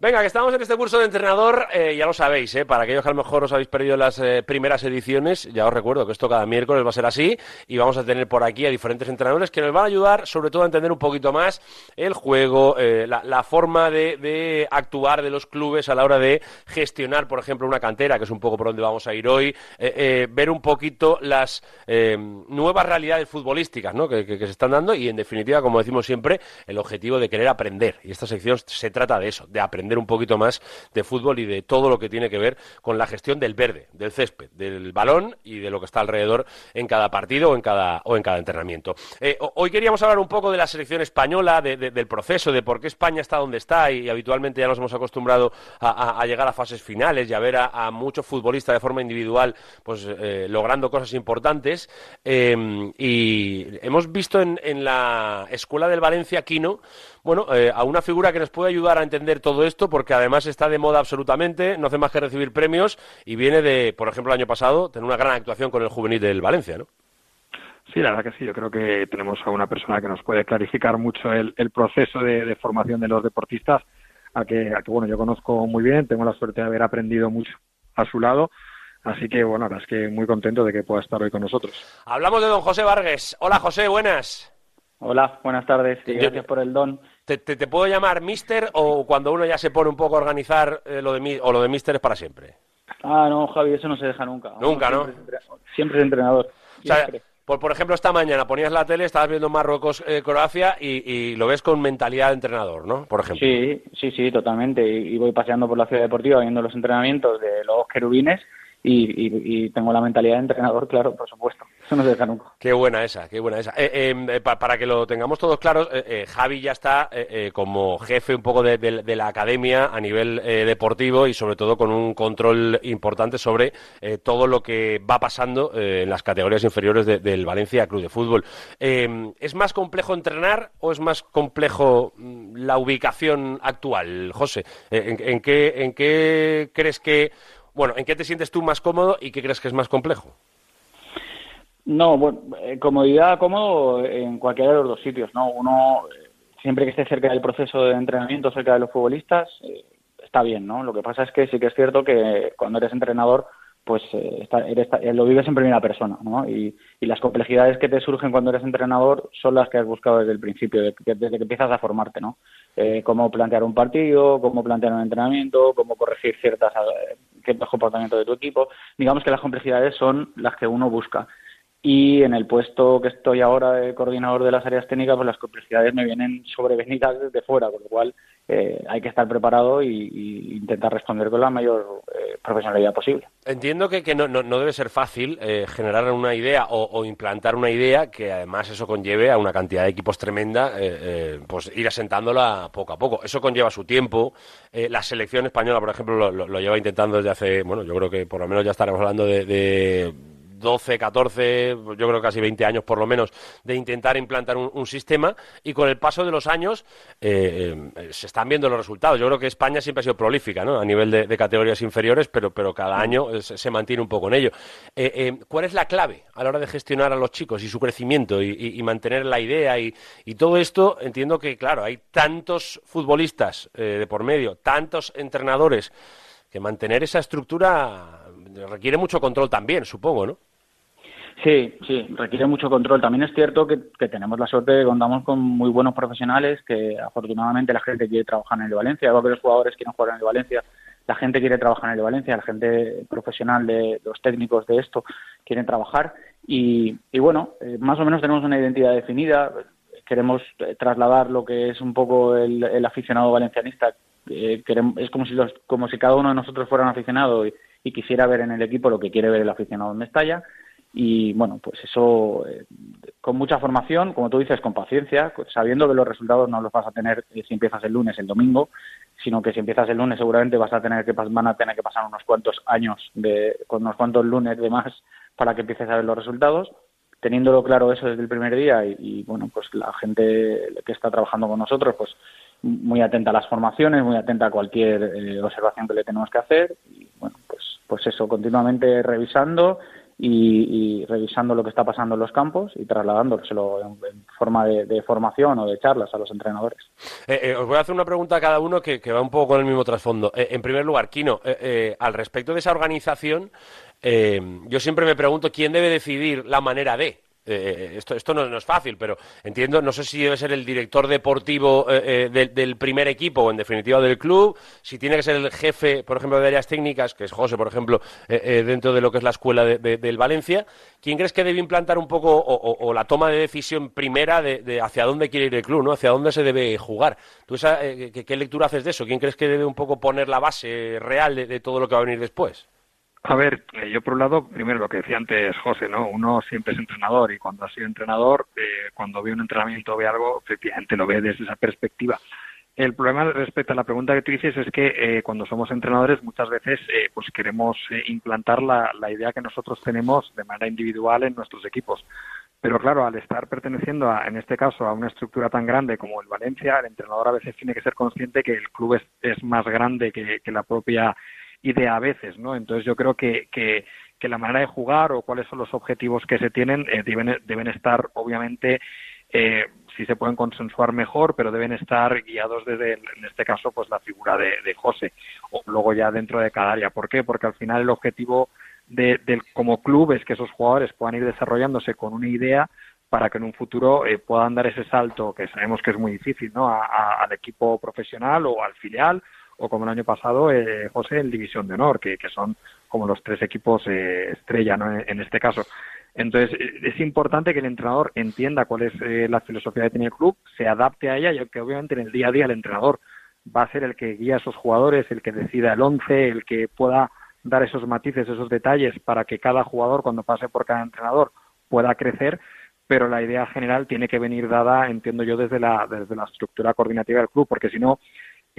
Venga, que estamos en este curso de entrenador, eh, ya lo sabéis, ¿eh? Para aquellos que a lo mejor os habéis perdido las eh, primeras ediciones, ya os recuerdo que esto cada miércoles va a ser así y vamos a tener por aquí a diferentes entrenadores que nos van a ayudar sobre todo a entender un poquito más el juego, eh, la, forma de, actuar de los clubes a la hora de gestionar, por ejemplo, una cantera, que es un poco por donde vamos a ir hoy, eh, ver un poquito las nuevas realidades futbolísticas ¿no? que, que- que se están dando y, en definitiva, como decimos siempre, el objetivo de querer aprender. Y esta sección se trata de eso, de aprender un poquito más de fútbol y de todo lo que tiene que ver con la gestión del verde, del césped, del balón y de lo que está alrededor en cada partido o en cada, o en cada entrenamiento. Eh, ho- hoy queríamos hablar un poco de la selección española, de- de- del proceso, de por qué España está donde está y, habitualmente ya nos hemos acostumbrado a, llegar a fases finales y a ver a, a muchos futbolistas de forma individual pues eh, logrando cosas importantes. Eh, y hemos visto en, en la escuela del Valencia, Quino, bueno, eh, a una figura que nos puede ayudar a entender todo esto, porque además está de moda absolutamente, no hace más que recibir premios y viene de, por ejemplo, el año pasado, tener una gran actuación con el juvenil del Valencia, ¿no? Sí, la verdad que sí. Yo creo que tenemos a una persona que nos puede clarificar mucho el, el proceso de, de formación de los deportistas, a que, a que, bueno, yo conozco muy bien, tengo la suerte de haber aprendido mucho a su lado. Así que, bueno, la verdad es que muy contento de que pueda estar hoy con nosotros. Hablamos de don José Vargas. Hola, José, buenas. Hola, buenas tardes y Yo- gracias por el don. ¿Te, te- te puedo llamar mister o cuando uno ya se pone un poco a organizar eh, lo de mi- o lo de mister es para siempre? Ah, no, Javi, eso no se deja nunca. Nunca, ¿no? Siempre es, entre- siempre es entrenador. O sea, por, por ejemplo, esta mañana ponías la tele, estabas viendo Marruecos-Croacia y, y, lo ves con mentalidad de entrenador, ¿no? Por ejemplo. Sí, sí, sí, totalmente. Y, voy paseando por la ciudad deportiva viendo los entrenamientos de los querubines y, tengo la mentalidad de entrenador, claro, por supuesto. Eso no se deja nunca. Qué buena esa, qué buena esa. Eh, em, eh, para que lo tengamos todos claros, eh, Javi ya está como jefe un poco de, la academia a nivel deportivo y sobre todo con un control importante sobre todo lo que va pasando en las categorías inferiores del Valencia Club de Fútbol. Em, ¿Es más complejo entrenar o es más complejo mm, la ubicación actual, José? en, qué, ¿En qué crees que bueno, ¿en qué te sientes tú más cómodo y qué crees que es más complejo? No, bueno, eh, comodidad, cómodo en cualquiera de los dos sitios, ¿no? Uno, eh, siempre que esté cerca del proceso de entrenamiento, cerca de los futbolistas, eh, está bien, ¿no? Lo que pasa es que sí que es cierto que cuando eres entrenador, pues eres, lo vives en primera persona, ¿no? Y, las complejidades que te surgen cuando eres entrenador son las que has buscado desde el principio, desde que empiezas a formarte, ¿no? cómo plantear un partido, cómo plantear un entrenamiento, cómo corregir ciertas cierto comportamiento de tu equipo. Digamos que las complejidades son las que uno busca. Y en el puesto que estoy ahora de coordinador de las áreas técnicas, pues las complejidades me vienen sobrevenidas desde fuera, con lo cual eh, hay que estar preparado y, intentar responder con la mayor eh, profesionalidad posible. Entiendo que, que no, no, debe ser fácil eh, generar una idea o, implantar una idea que además eso conlleve a una cantidad de equipos tremenda, pues ir asentándola poco a poco. Eso conlleva su tiempo. la selección española, por ejemplo, lo, lleva intentando desde hace, bueno, yo creo que por lo menos ya estaremos hablando de 12, 14, yo creo casi 20 años por lo menos, de intentar implantar un, sistema y con el paso de los años eh, eh, se están viendo los resultados. Yo creo que España siempre ha sido prolífica ¿no? a nivel de, categorías inferiores, pero, pero cada mm. año se, mantiene un poco en ello. Eh, ¿Cuál es la clave a la hora de gestionar a los chicos y su crecimiento y, mantener la idea y, y, todo esto? Entiendo que, claro, hay tantos futbolistas de por medio, tantos entrenadores, que mantener esa estructura requiere mucho control también, supongo, ¿no? Sí, sí, requiere mucho control. También es cierto que, tenemos la suerte de que contamos con muy buenos profesionales, que afortunadamente la gente quiere trabajar en el Valencia, igual que los jugadores quieren jugar en el Valencia, la gente quiere trabajar en el Valencia, la gente profesional de los técnicos de esto quieren trabajar. Y, bueno, eh, más o menos tenemos una identidad definida, queremos trasladar lo que es un poco el, aficionado valencianista, eh, es como si, los, como si cada uno de nosotros fuera un aficionado y, y quisiera ver en el equipo lo que quiere ver el aficionado en Mestalla y bueno, pues eso eh, con mucha formación, como tú dices, con paciencia, sabiendo que los resultados no los vas a tener eh, si empiezas el lunes, el domingo, sino que si empiezas el lunes seguramente vas a tener que van a tener que pasar unos cuantos años de con unos cuantos lunes de más para que empieces a ver los resultados. Teniéndolo claro eso desde el primer día y, bueno, pues la gente que está trabajando con nosotros, pues muy atenta a las formaciones, muy atenta a cualquier eh, observación que le tenemos que hacer y bueno, pues pues eso, continuamente revisando y, revisando lo que está pasando en los campos y trasladándoselo en, forma de, formación o de charlas a los entrenadores. Eh, eh, os voy a hacer una pregunta a cada uno que, va un poco con el mismo trasfondo. Eh, en primer lugar, Kino, al respecto de esa organización, yo siempre me pregunto quién debe decidir la manera de. Eh, esto, esto no, es fácil, pero entiendo, no sé si debe ser el director deportivo eh, eh, del primer equipo o en definitiva del club, si tiene que ser el jefe, por ejemplo, de áreas técnicas, que es José, por ejemplo, dentro de lo que es la escuela del Valencia. ¿Quién crees que debe implantar un poco o, la toma de decisión primera de, hacia dónde quiere ir el club, ¿no? hacia dónde se debe jugar? ¿Tú qué, lectura haces de eso? ¿Quién crees que debe un poco poner la base real de todo lo que va a venir después? A ver, eh, yo por un lado, primero lo que decía antes José, ¿no? Uno siempre es entrenador y cuando ha sido entrenador, eh, cuando ve un entrenamiento, ve algo, efectivamente lo ve desde esa perspectiva. El problema respecto a la pregunta que tú dices es que eh, cuando somos entrenadores muchas veces pues queremos implantar la, idea que nosotros tenemos de manera individual en nuestros equipos. Pero claro, al estar perteneciendo, a, en este caso, a una estructura tan grande como el Valencia, el entrenador a veces tiene que ser consciente que el club es, es más grande que, que la propia idea a veces, ¿no? Entonces yo creo que, que, la manera de jugar o cuáles son los objetivos que se tienen eh, deben, deben estar, obviamente, eh, si se pueden consensuar mejor, pero deben estar guiados desde, en este caso, pues la figura de, de José, o luego ya dentro de cada área. ¿Por qué? Porque al final el objetivo de, del, como club es que esos jugadores puedan ir desarrollándose con una idea para que en un futuro eh, puedan dar ese salto que sabemos que es muy difícil, ¿no? al equipo profesional o al filial o como el año pasado, eh, José, el División de Honor, que, que, son como los tres equipos eh, estrella ¿no? en, este caso. Entonces, es importante que el entrenador entienda cuál es eh, la filosofía que tiene el club, se adapte a ella y que obviamente en el día a día el entrenador va a ser el que guía a esos jugadores, el que decida el once, el que pueda dar esos matices, esos detalles para que cada jugador cuando pase por cada entrenador pueda crecer, pero la idea general tiene que venir dada, entiendo yo, desde la, desde la estructura coordinativa del club, porque si no,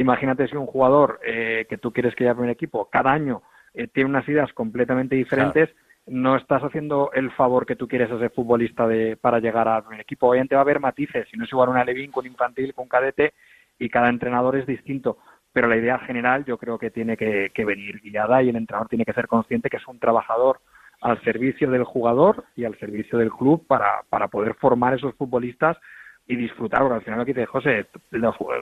imagínate si un jugador eh, que tú quieres que lleve un equipo cada año eh, tiene unas ideas completamente diferentes, no estás haciendo el favor que tú quieres a ese futbolista de, para llegar a un equipo. Obviamente va a haber matices, si no es igual una Levin con infantil, con cadete, y cada entrenador es distinto. Pero la idea general yo creo que tiene que, venir guiada y el entrenador tiene que ser consciente que es un trabajador al servicio del jugador y al servicio del club para, para poder formar esos futbolistas y disfrutar, porque al final lo que dice José,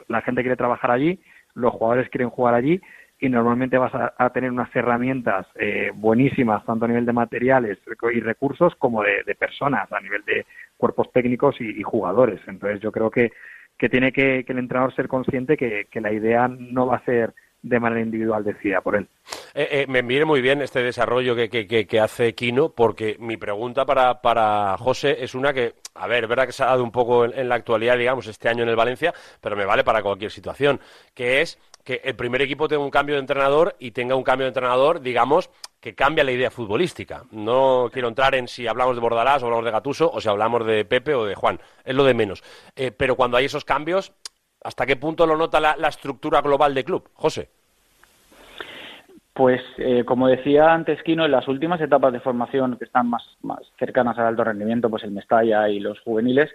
la gente quiere trabajar allí, los jugadores quieren jugar allí y normalmente vas a, tener unas herramientas eh, buenísimas, tanto a nivel de materiales y recursos como de, personas, a nivel de cuerpos técnicos y, jugadores. Entonces yo creo que, que tiene que, el entrenador ser consciente que, la idea no va a ser de manera individual decidida por él. Eh, eh, me mire muy bien este desarrollo que, que, que, hace Kino, porque mi pregunta para, para José es una que, a ver, verdad que se ha dado un poco en, la actualidad, digamos, este año en el Valencia, pero me vale para cualquier situación, que es que el primer equipo tenga un cambio de entrenador y tenga un cambio de entrenador, digamos, que cambia la idea futbolística. No quiero entrar en si hablamos de Bordalás o hablamos de Gatuso o si hablamos de Pepe o de Juan. Es lo de menos. Eh, pero cuando hay esos cambios, ¿hasta qué punto lo nota la, estructura global del club? José. Pues, eh, como decía antes Kino, en las últimas etapas de formación que están más, más cercanas al alto rendimiento, pues el Mestalla y los juveniles,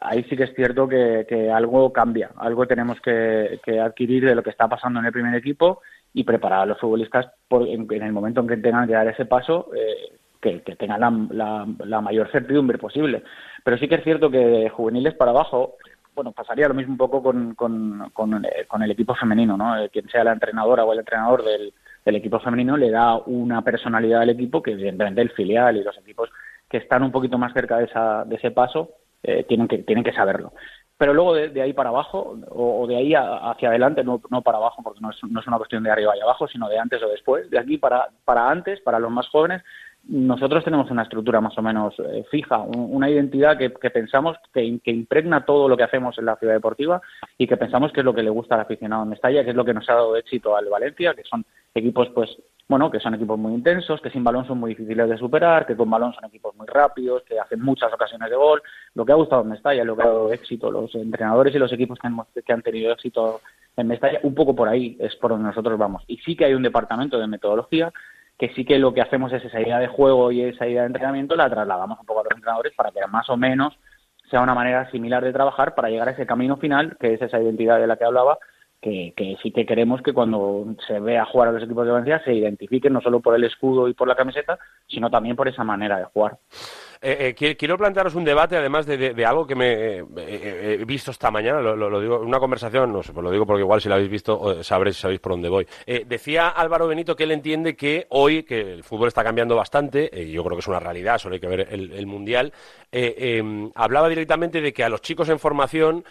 ahí sí que es cierto que, algo cambia, algo tenemos que, adquirir de lo que está pasando en el primer equipo y preparar a los futbolistas en, el momento en que tengan que dar ese paso, eh, que, tengan la, mayor certidumbre posible. Pero sí que es cierto que de juveniles para abajo, bueno, pasaría lo mismo un poco con, con, eh, el equipo femenino, ¿no? Eh, quien sea la entrenadora o el entrenador del, del equipo femenino le da una personalidad al equipo que evidentemente el filial y los equipos que están un poquito más cerca de, esa, de ese paso eh, tienen, que, tienen que saberlo. Pero luego de, ahí para abajo, o, de ahí hacia adelante, no, no para abajo, porque no es, no es, una cuestión de arriba y abajo, sino de antes o después, de aquí para, para antes, para los más jóvenes, nosotros tenemos una estructura más o menos eh, fija, una identidad que, pensamos que, que, impregna todo lo que hacemos en la ciudad deportiva y que pensamos que es lo que le gusta al aficionado en Mestalla, que es lo que nos ha dado éxito al Valencia, que son equipos pues bueno, que son equipos muy intensos, que sin balón son muy difíciles de superar, que con balón son equipos muy rápidos, que hacen muchas ocasiones de gol. Lo que ha gustado en Mestalla, lo que ha dado éxito, los entrenadores y los equipos que han, que han tenido éxito en Mestalla, un poco por ahí es por donde nosotros vamos. Y sí que hay un departamento de metodología que sí que lo que hacemos es esa idea de juego y esa idea de entrenamiento la trasladamos un poco a los entrenadores para que más o menos sea una manera similar de trabajar para llegar a ese camino final, que es esa identidad de la que hablaba, que, que, sí que queremos que cuando se vea jugar a los equipos de Valencia se identifiquen no solo por el escudo y por la camiseta, sino también por esa manera de jugar. Eh, eh, quiero plantearos un debate, además de, algo que me eh, he visto esta mañana, lo, digo, una conversación, no sé, pues lo digo porque igual si la habéis visto sabréis, sabéis por dónde voy. decía Álvaro Benito que él entiende que hoy, que el fútbol está cambiando bastante, y yo creo que es una realidad, solo hay que ver el, Mundial, em, hablaba directamente de que a los chicos en formación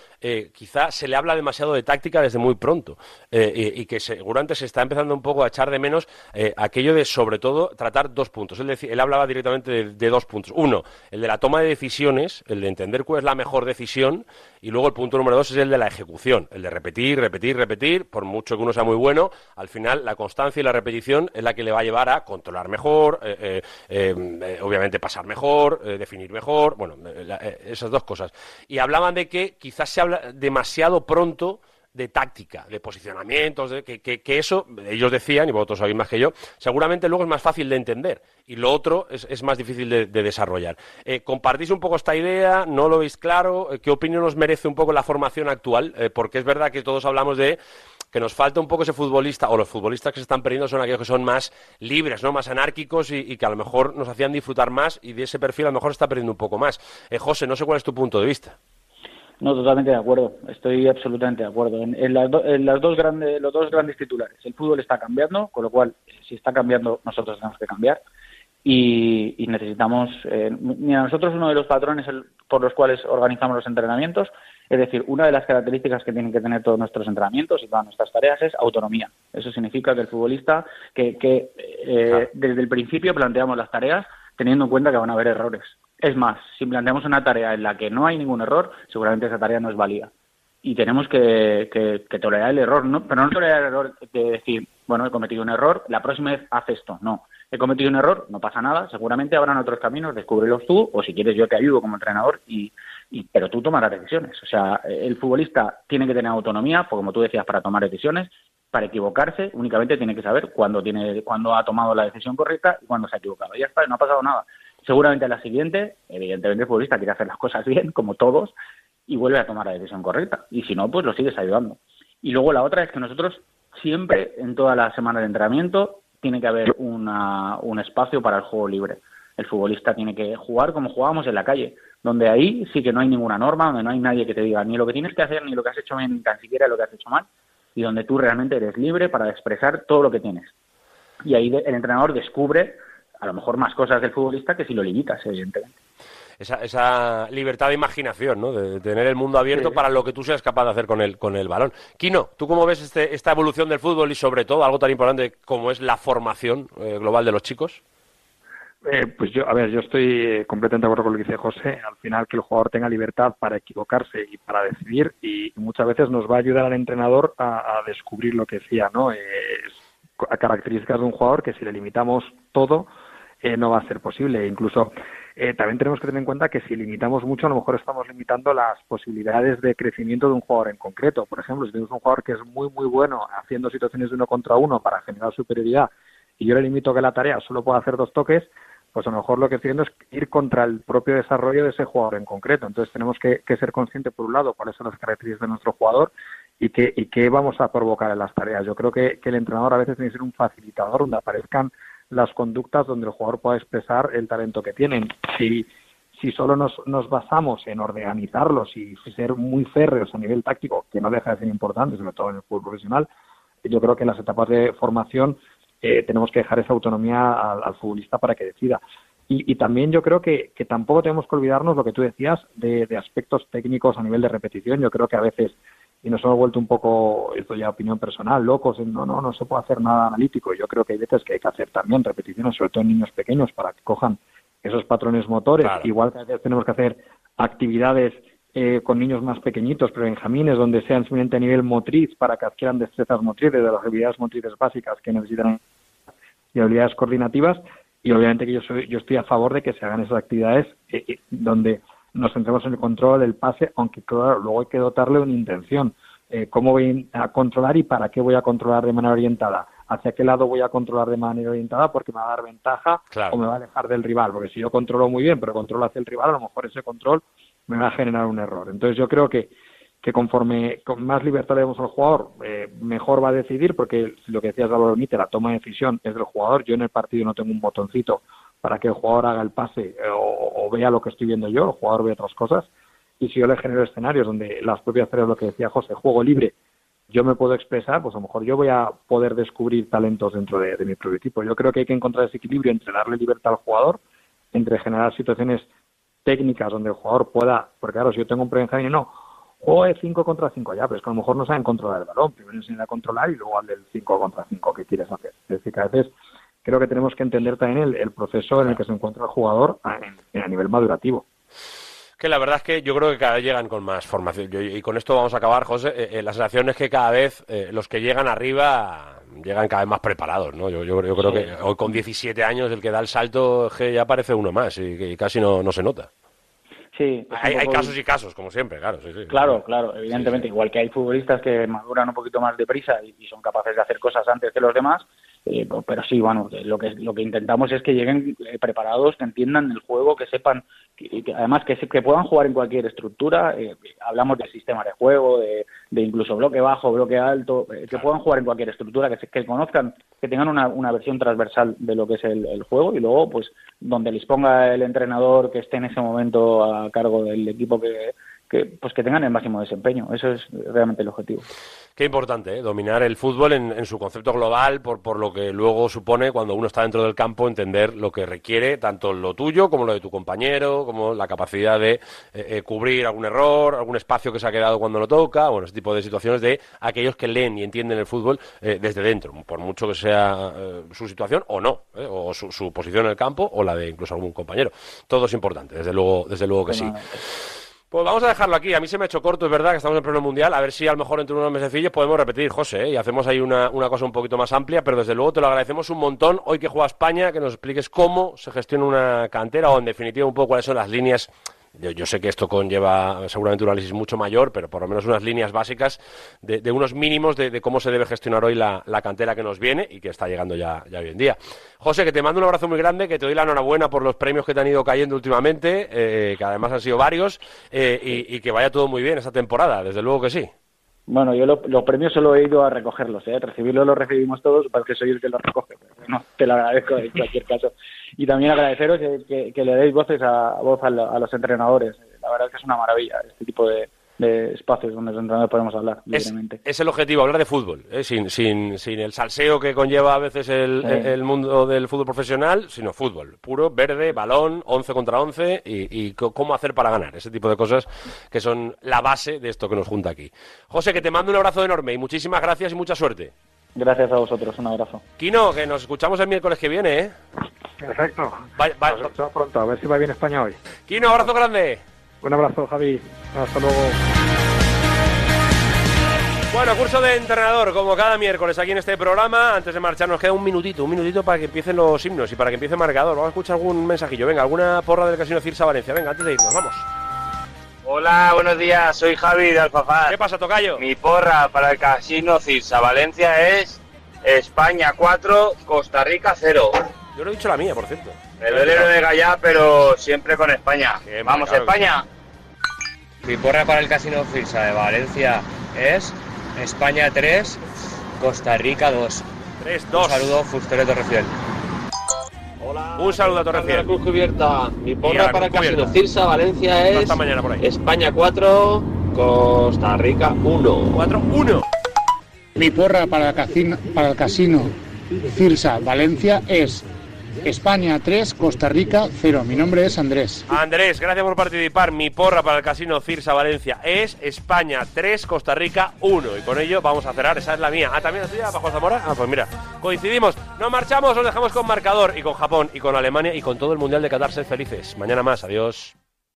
quizá se le habla demasiado de táctica desde muy pronto, y, que seguramente se está empezando un poco a echar de menos aquello de, sobre todo, tratar dos puntos. Él hablaba directamente de dos puntos. Uno, el de la toma de decisiones, el de entender cuál es la mejor decisión, y luego el punto número dos es el de la ejecución, el de repetir, repetir, repetir, por mucho que uno sea muy bueno, al final la constancia y la repetición es la que le va a llevar a controlar mejor, eh, eh, eh, obviamente pasar mejor, definir mejor, bueno, esas dos cosas. Y hablaban de que quizás se habla demasiado pronto de táctica, de posicionamientos, de, que, eso, ellos decían, y vosotros sabéis más que yo, seguramente luego es más fácil de entender y lo otro es, más difícil de, desarrollar. Eh, ¿Compartís un poco esta idea? ¿No lo veis claro? Eh, ¿Qué opinión os merece un poco la formación actual? Eh, porque es verdad que todos hablamos de que nos falta un poco ese futbolista, o los futbolistas que se están perdiendo son aquellos que son más libres, ¿no? más anárquicos y, y que a lo mejor nos hacían disfrutar más y de ese perfil a lo mejor está perdiendo un poco más. José, no sé cuál es tu punto de vista. No, totalmente de acuerdo. Estoy absolutamente de acuerdo. En, las, dos grandes, los dos grandes titulares, el fútbol está cambiando, con lo cual, si está cambiando, nosotros tenemos que cambiar. Y, necesitamos, eh, mira, nosotros uno de los patrones por los cuales organizamos los entrenamientos, es decir, una de las características que tienen que tener todos nuestros entrenamientos y todas nuestras tareas es autonomía. Eso significa que el futbolista, que, que eh, desde el principio planteamos las tareas teniendo en cuenta que van a haber errores. Es más, si planteamos una tarea en la que no hay ningún error, seguramente esa tarea no es válida. Y tenemos que, que, tolerar el error, ¿no? pero no tolerar el error de decir, bueno, he cometido un error, la próxima vez haz esto. No, he cometido un error, no pasa nada, seguramente habrán otros caminos, descúbrelos tú, o si quieres yo te ayudo como entrenador, y, y, pero tú tomarás decisiones. O sea, el futbolista tiene que tener autonomía, pues como tú decías, para tomar decisiones, para equivocarse, únicamente tiene que saber cuándo, tiene, cuándo ha tomado la decisión correcta y cuándo se ha equivocado. Ya está, no ha pasado nada. Seguramente la siguiente, evidentemente el futbolista quiere hacer las cosas bien, como todos, y vuelve a tomar la decisión correcta. Y si no, pues lo sigues ayudando. Y luego la otra es que nosotros siempre, en toda la semana de entrenamiento, tiene que haber una, un espacio para el juego libre. El futbolista tiene que jugar como jugábamos en la calle, donde ahí sí que no hay ninguna norma, donde no hay nadie que te diga ni lo que tienes que hacer, ni lo que has hecho bien, ni tan siquiera lo que has hecho mal, y donde tú realmente eres libre para expresar todo lo que tienes. Y ahí el entrenador descubre a lo mejor más cosas del futbolista que si lo limitas, evidentemente. Esa, esa libertad de imaginación, ¿no? De, tener el mundo abierto para lo que tú seas capaz de hacer con el, con el balón. Kino, ¿tú cómo ves este, esta evolución del fútbol y sobre todo algo tan importante como es la formación eh, global de los chicos? Eh, pues yo, a ver, yo estoy eh, completamente de acuerdo con lo que dice José. Al final, que el jugador tenga libertad para equivocarse y para decidir, y muchas veces nos va a ayudar al entrenador a, descubrir lo que decía, ¿no? a características de un jugador que si le limitamos todo, eh, no va a ser posible. Incluso eh, también tenemos que tener en cuenta que si limitamos mucho, a lo mejor estamos limitando las posibilidades de crecimiento de un jugador en concreto. Por ejemplo, si tenemos un jugador que es muy, muy bueno haciendo situaciones de uno contra uno para generar superioridad y yo le limito que la tarea solo pueda hacer dos toques, pues a lo mejor lo que estoy viendo es ir contra el propio desarrollo de ese jugador en concreto. Entonces tenemos que, ser conscientes, por un lado, cuáles son las características de nuestro jugador y qué, y qué vamos a provocar en las tareas. Yo creo que, que el entrenador a veces tiene que ser un facilitador donde aparezcan las conductas donde el jugador pueda expresar el talento que tienen. Si, si solo nos, nos basamos en organizarlos y ser muy férreos a nivel táctico, que no deja de ser importante, sobre todo en el fútbol profesional, yo creo que en las etapas de formación eh, tenemos que dejar esa autonomía al, futbolista para que decida. Y, y, también yo creo que, que, tampoco tenemos que olvidarnos lo que tú decías de, de, aspectos técnicos a nivel de repetición. Yo creo que a veces y nos hemos vuelto un poco, esto ya opinión personal, locos, no, no, no se puede hacer nada analítico. Yo creo que hay veces que hay que hacer también repeticiones, sobre todo en niños pequeños, para que cojan esos patrones motores. Igual que a veces tenemos que hacer actividades eh, con niños más pequeñitos, pero benjamines, donde sean simplemente a nivel motriz, para que adquieran destrezas motrices, de las habilidades motrices básicas que necesitan y habilidades coordinativas. Y obviamente que yo, soy, yo estoy a favor de que se hagan esas actividades eh, eh, donde nos centremos en el control del pase, aunque claro, luego hay que dotarle una intención. Eh, ¿Cómo voy a controlar y para qué voy a controlar de manera orientada? ¿Hacia qué lado voy a controlar de manera orientada? Porque me va a dar ventaja o me va a alejar del rival. Porque si yo controlo muy bien, pero controlo hacia el rival, a lo mejor ese control me va a generar un error. Entonces yo creo que, que conforme con más libertad le demos al jugador, eh, mejor va a decidir, porque lo que decías, Álvaro Mite, la toma de decisión es del jugador. Yo en el partido no tengo un botoncito para que el jugador haga el pase eh, o, vea lo que estoy viendo yo, el jugador ve otras cosas. Y si yo le genero escenarios donde las propias tareas, lo que decía José, juego libre, yo me puedo expresar, pues a lo mejor yo voy a poder descubrir talentos dentro de, mi propio equipo. Yo creo que hay que encontrar ese equilibrio entre darle libertad al jugador, entre generar situaciones técnicas donde el jugador pueda, porque claro, si yo tengo un pre no, o es 5 contra 5 ya, pero es que a lo mejor no saben controlar el balón, primero enseñar a controlar y luego al del 5 contra 5 que quieres hacer. Es decir, que a veces creo que tenemos que entender también el, proceso en el que se encuentra el jugador a, nivel madurativo que la verdad es que yo creo que cada vez llegan con más formación. y con esto vamos a acabar, José. Eh, eh, la sensación es que cada vez eh, los que llegan arriba llegan cada vez más preparados, ¿no? Yo, yo, creo que hoy con 17 años el que da el salto que ya parece uno más y, casi no, no se nota. Sí, hay, hay, casos y casos, como siempre, claro. Claro, claro, evidentemente. Igual que hay futbolistas que maduran un poquito más deprisa y son capaces de hacer cosas antes que los demás, eh, pero sí, bueno, lo que, lo que intentamos es que lleguen eh, preparados, que entiendan el juego, que sepan, que, además que, que puedan jugar en cualquier estructura. Eh, hablamos de sistema de juego, de, de incluso bloque bajo, bloque alto, que puedan jugar en cualquier estructura, que, que conozcan, que tengan una, una versión transversal de lo que es el, el, juego y luego, pues, donde les ponga el entrenador que esté en ese momento a cargo del equipo que, que, pues que tengan el máximo desempeño. Eso es realmente el objetivo. Qué importante, ¿eh? dominar el fútbol en, su concepto global, por, por, lo que luego supone cuando uno está dentro del campo, entender lo que requiere, tanto lo tuyo como lo de tu compañero, como la capacidad de eh, eh, cubrir algún error, algún espacio que se ha quedado cuando lo toca, bueno, ese tipo de situaciones de aquellos que leen y entienden el fútbol desde dentro, por mucho que sea su situación o no, o su, su, posición en el campo o la de incluso algún compañero. Todo es importante, desde luego, desde luego que sí. Pues vamos a dejarlo aquí. A mí se me ha hecho corto, es verdad, que estamos en pleno mundial. A ver si a lo mejor entre unos mesecillos podemos repetir, José, ¿eh? y hacemos ahí una, una, cosa un poquito más amplia, pero desde luego te lo agradecemos un montón. Hoy que juega España, que nos expliques cómo se gestiona una cantera o, en definitiva, un poco cuáles son las líneas yo, sé que esto conlleva seguramente un análisis mucho mayor, pero por lo menos unas líneas básicas de, unos mínimos de, cómo se debe gestionar hoy la, cantera que nos viene y que está llegando ya, hoy en día. José, que te mando un abrazo muy grande, que te doy la enhorabuena por los premios que te han ido cayendo últimamente, eh, que además han sido varios, eh, y, que vaya todo muy bien esta temporada, desde luego que sí. Bueno, yo los premios solo he ido a recogerlos, ¿eh? recibirlos los recibimos todos, para que soy el que los recoge. Pero te lo agradezco en cualquier caso. Y también agradeceros que, le deis voces a, voz a, los entrenadores. La verdad es que es una maravilla este tipo de, espacios donde los entrenadores podemos hablar libremente. Es, el objetivo, hablar de fútbol, ¿eh? sin, sin, sin el salseo que conlleva a veces el, el, mundo del fútbol profesional, sino fútbol puro, verde, balón, 11 contra 11 y, y, cómo hacer para ganar. Ese tipo de cosas que son la base de esto que nos junta aquí. José, que te mando un abrazo enorme y muchísimas gracias y mucha suerte. Gracias a vosotros, un abrazo. Kino, que nos escuchamos el miércoles que viene, ¿eh? Perfecto. Nos pronto, a ver si va bien España hoy. Kino, abrazo grande. Un abrazo, Javi. Hasta luego. Bueno, curso de entrenador, como cada miércoles aquí en este programa. Antes de marchar nos queda un minutito, un minutito para que empiecen los himnos y para que empiece el marcador. Vamos a escuchar algún mensajillo. Venga, alguna porra del Casino Cirsa Valencia. Venga, antes de irnos, vamos. Hola, buenos días, soy Javi de Alfafar. ¿Qué pasa, Tocayo? Mi porra para el Casino Cirsa Valencia es España 4, Costa Rica 0. Yo no he dicho la mía, por cierto. El velero de Gallá, pero siempre con España. Vamos, España. Mi porra para el Casino Cirsa de Valencia es España 3, Costa Rica 2. 3, 2. Un saludo, Fustero Torrefiel. Hola. Un saludo a Torrefiel. Cruz cubierta. Mi porra para el Casino Cirsa Valencia es mañana por ahí. España 4, Costa Rica 1. 4, 1. Mi porra para el casino, para el casino Cirsa Valencia es España 3, Costa Rica 0. Mi nombre es Andrés. Andrés, gracias por participar. Mi porra para el casino Cirsa Valencia es España 3, Costa Rica 1. Y con ello vamos a cerrar. Esa es la mía. Ah, también la tuya, bajo Zamora. Ah, pues mira, coincidimos. Nos marchamos, nos dejamos con marcador y con Japón y con Alemania y con todo el Mundial de Qatar. Felices. Mañana más. Adiós.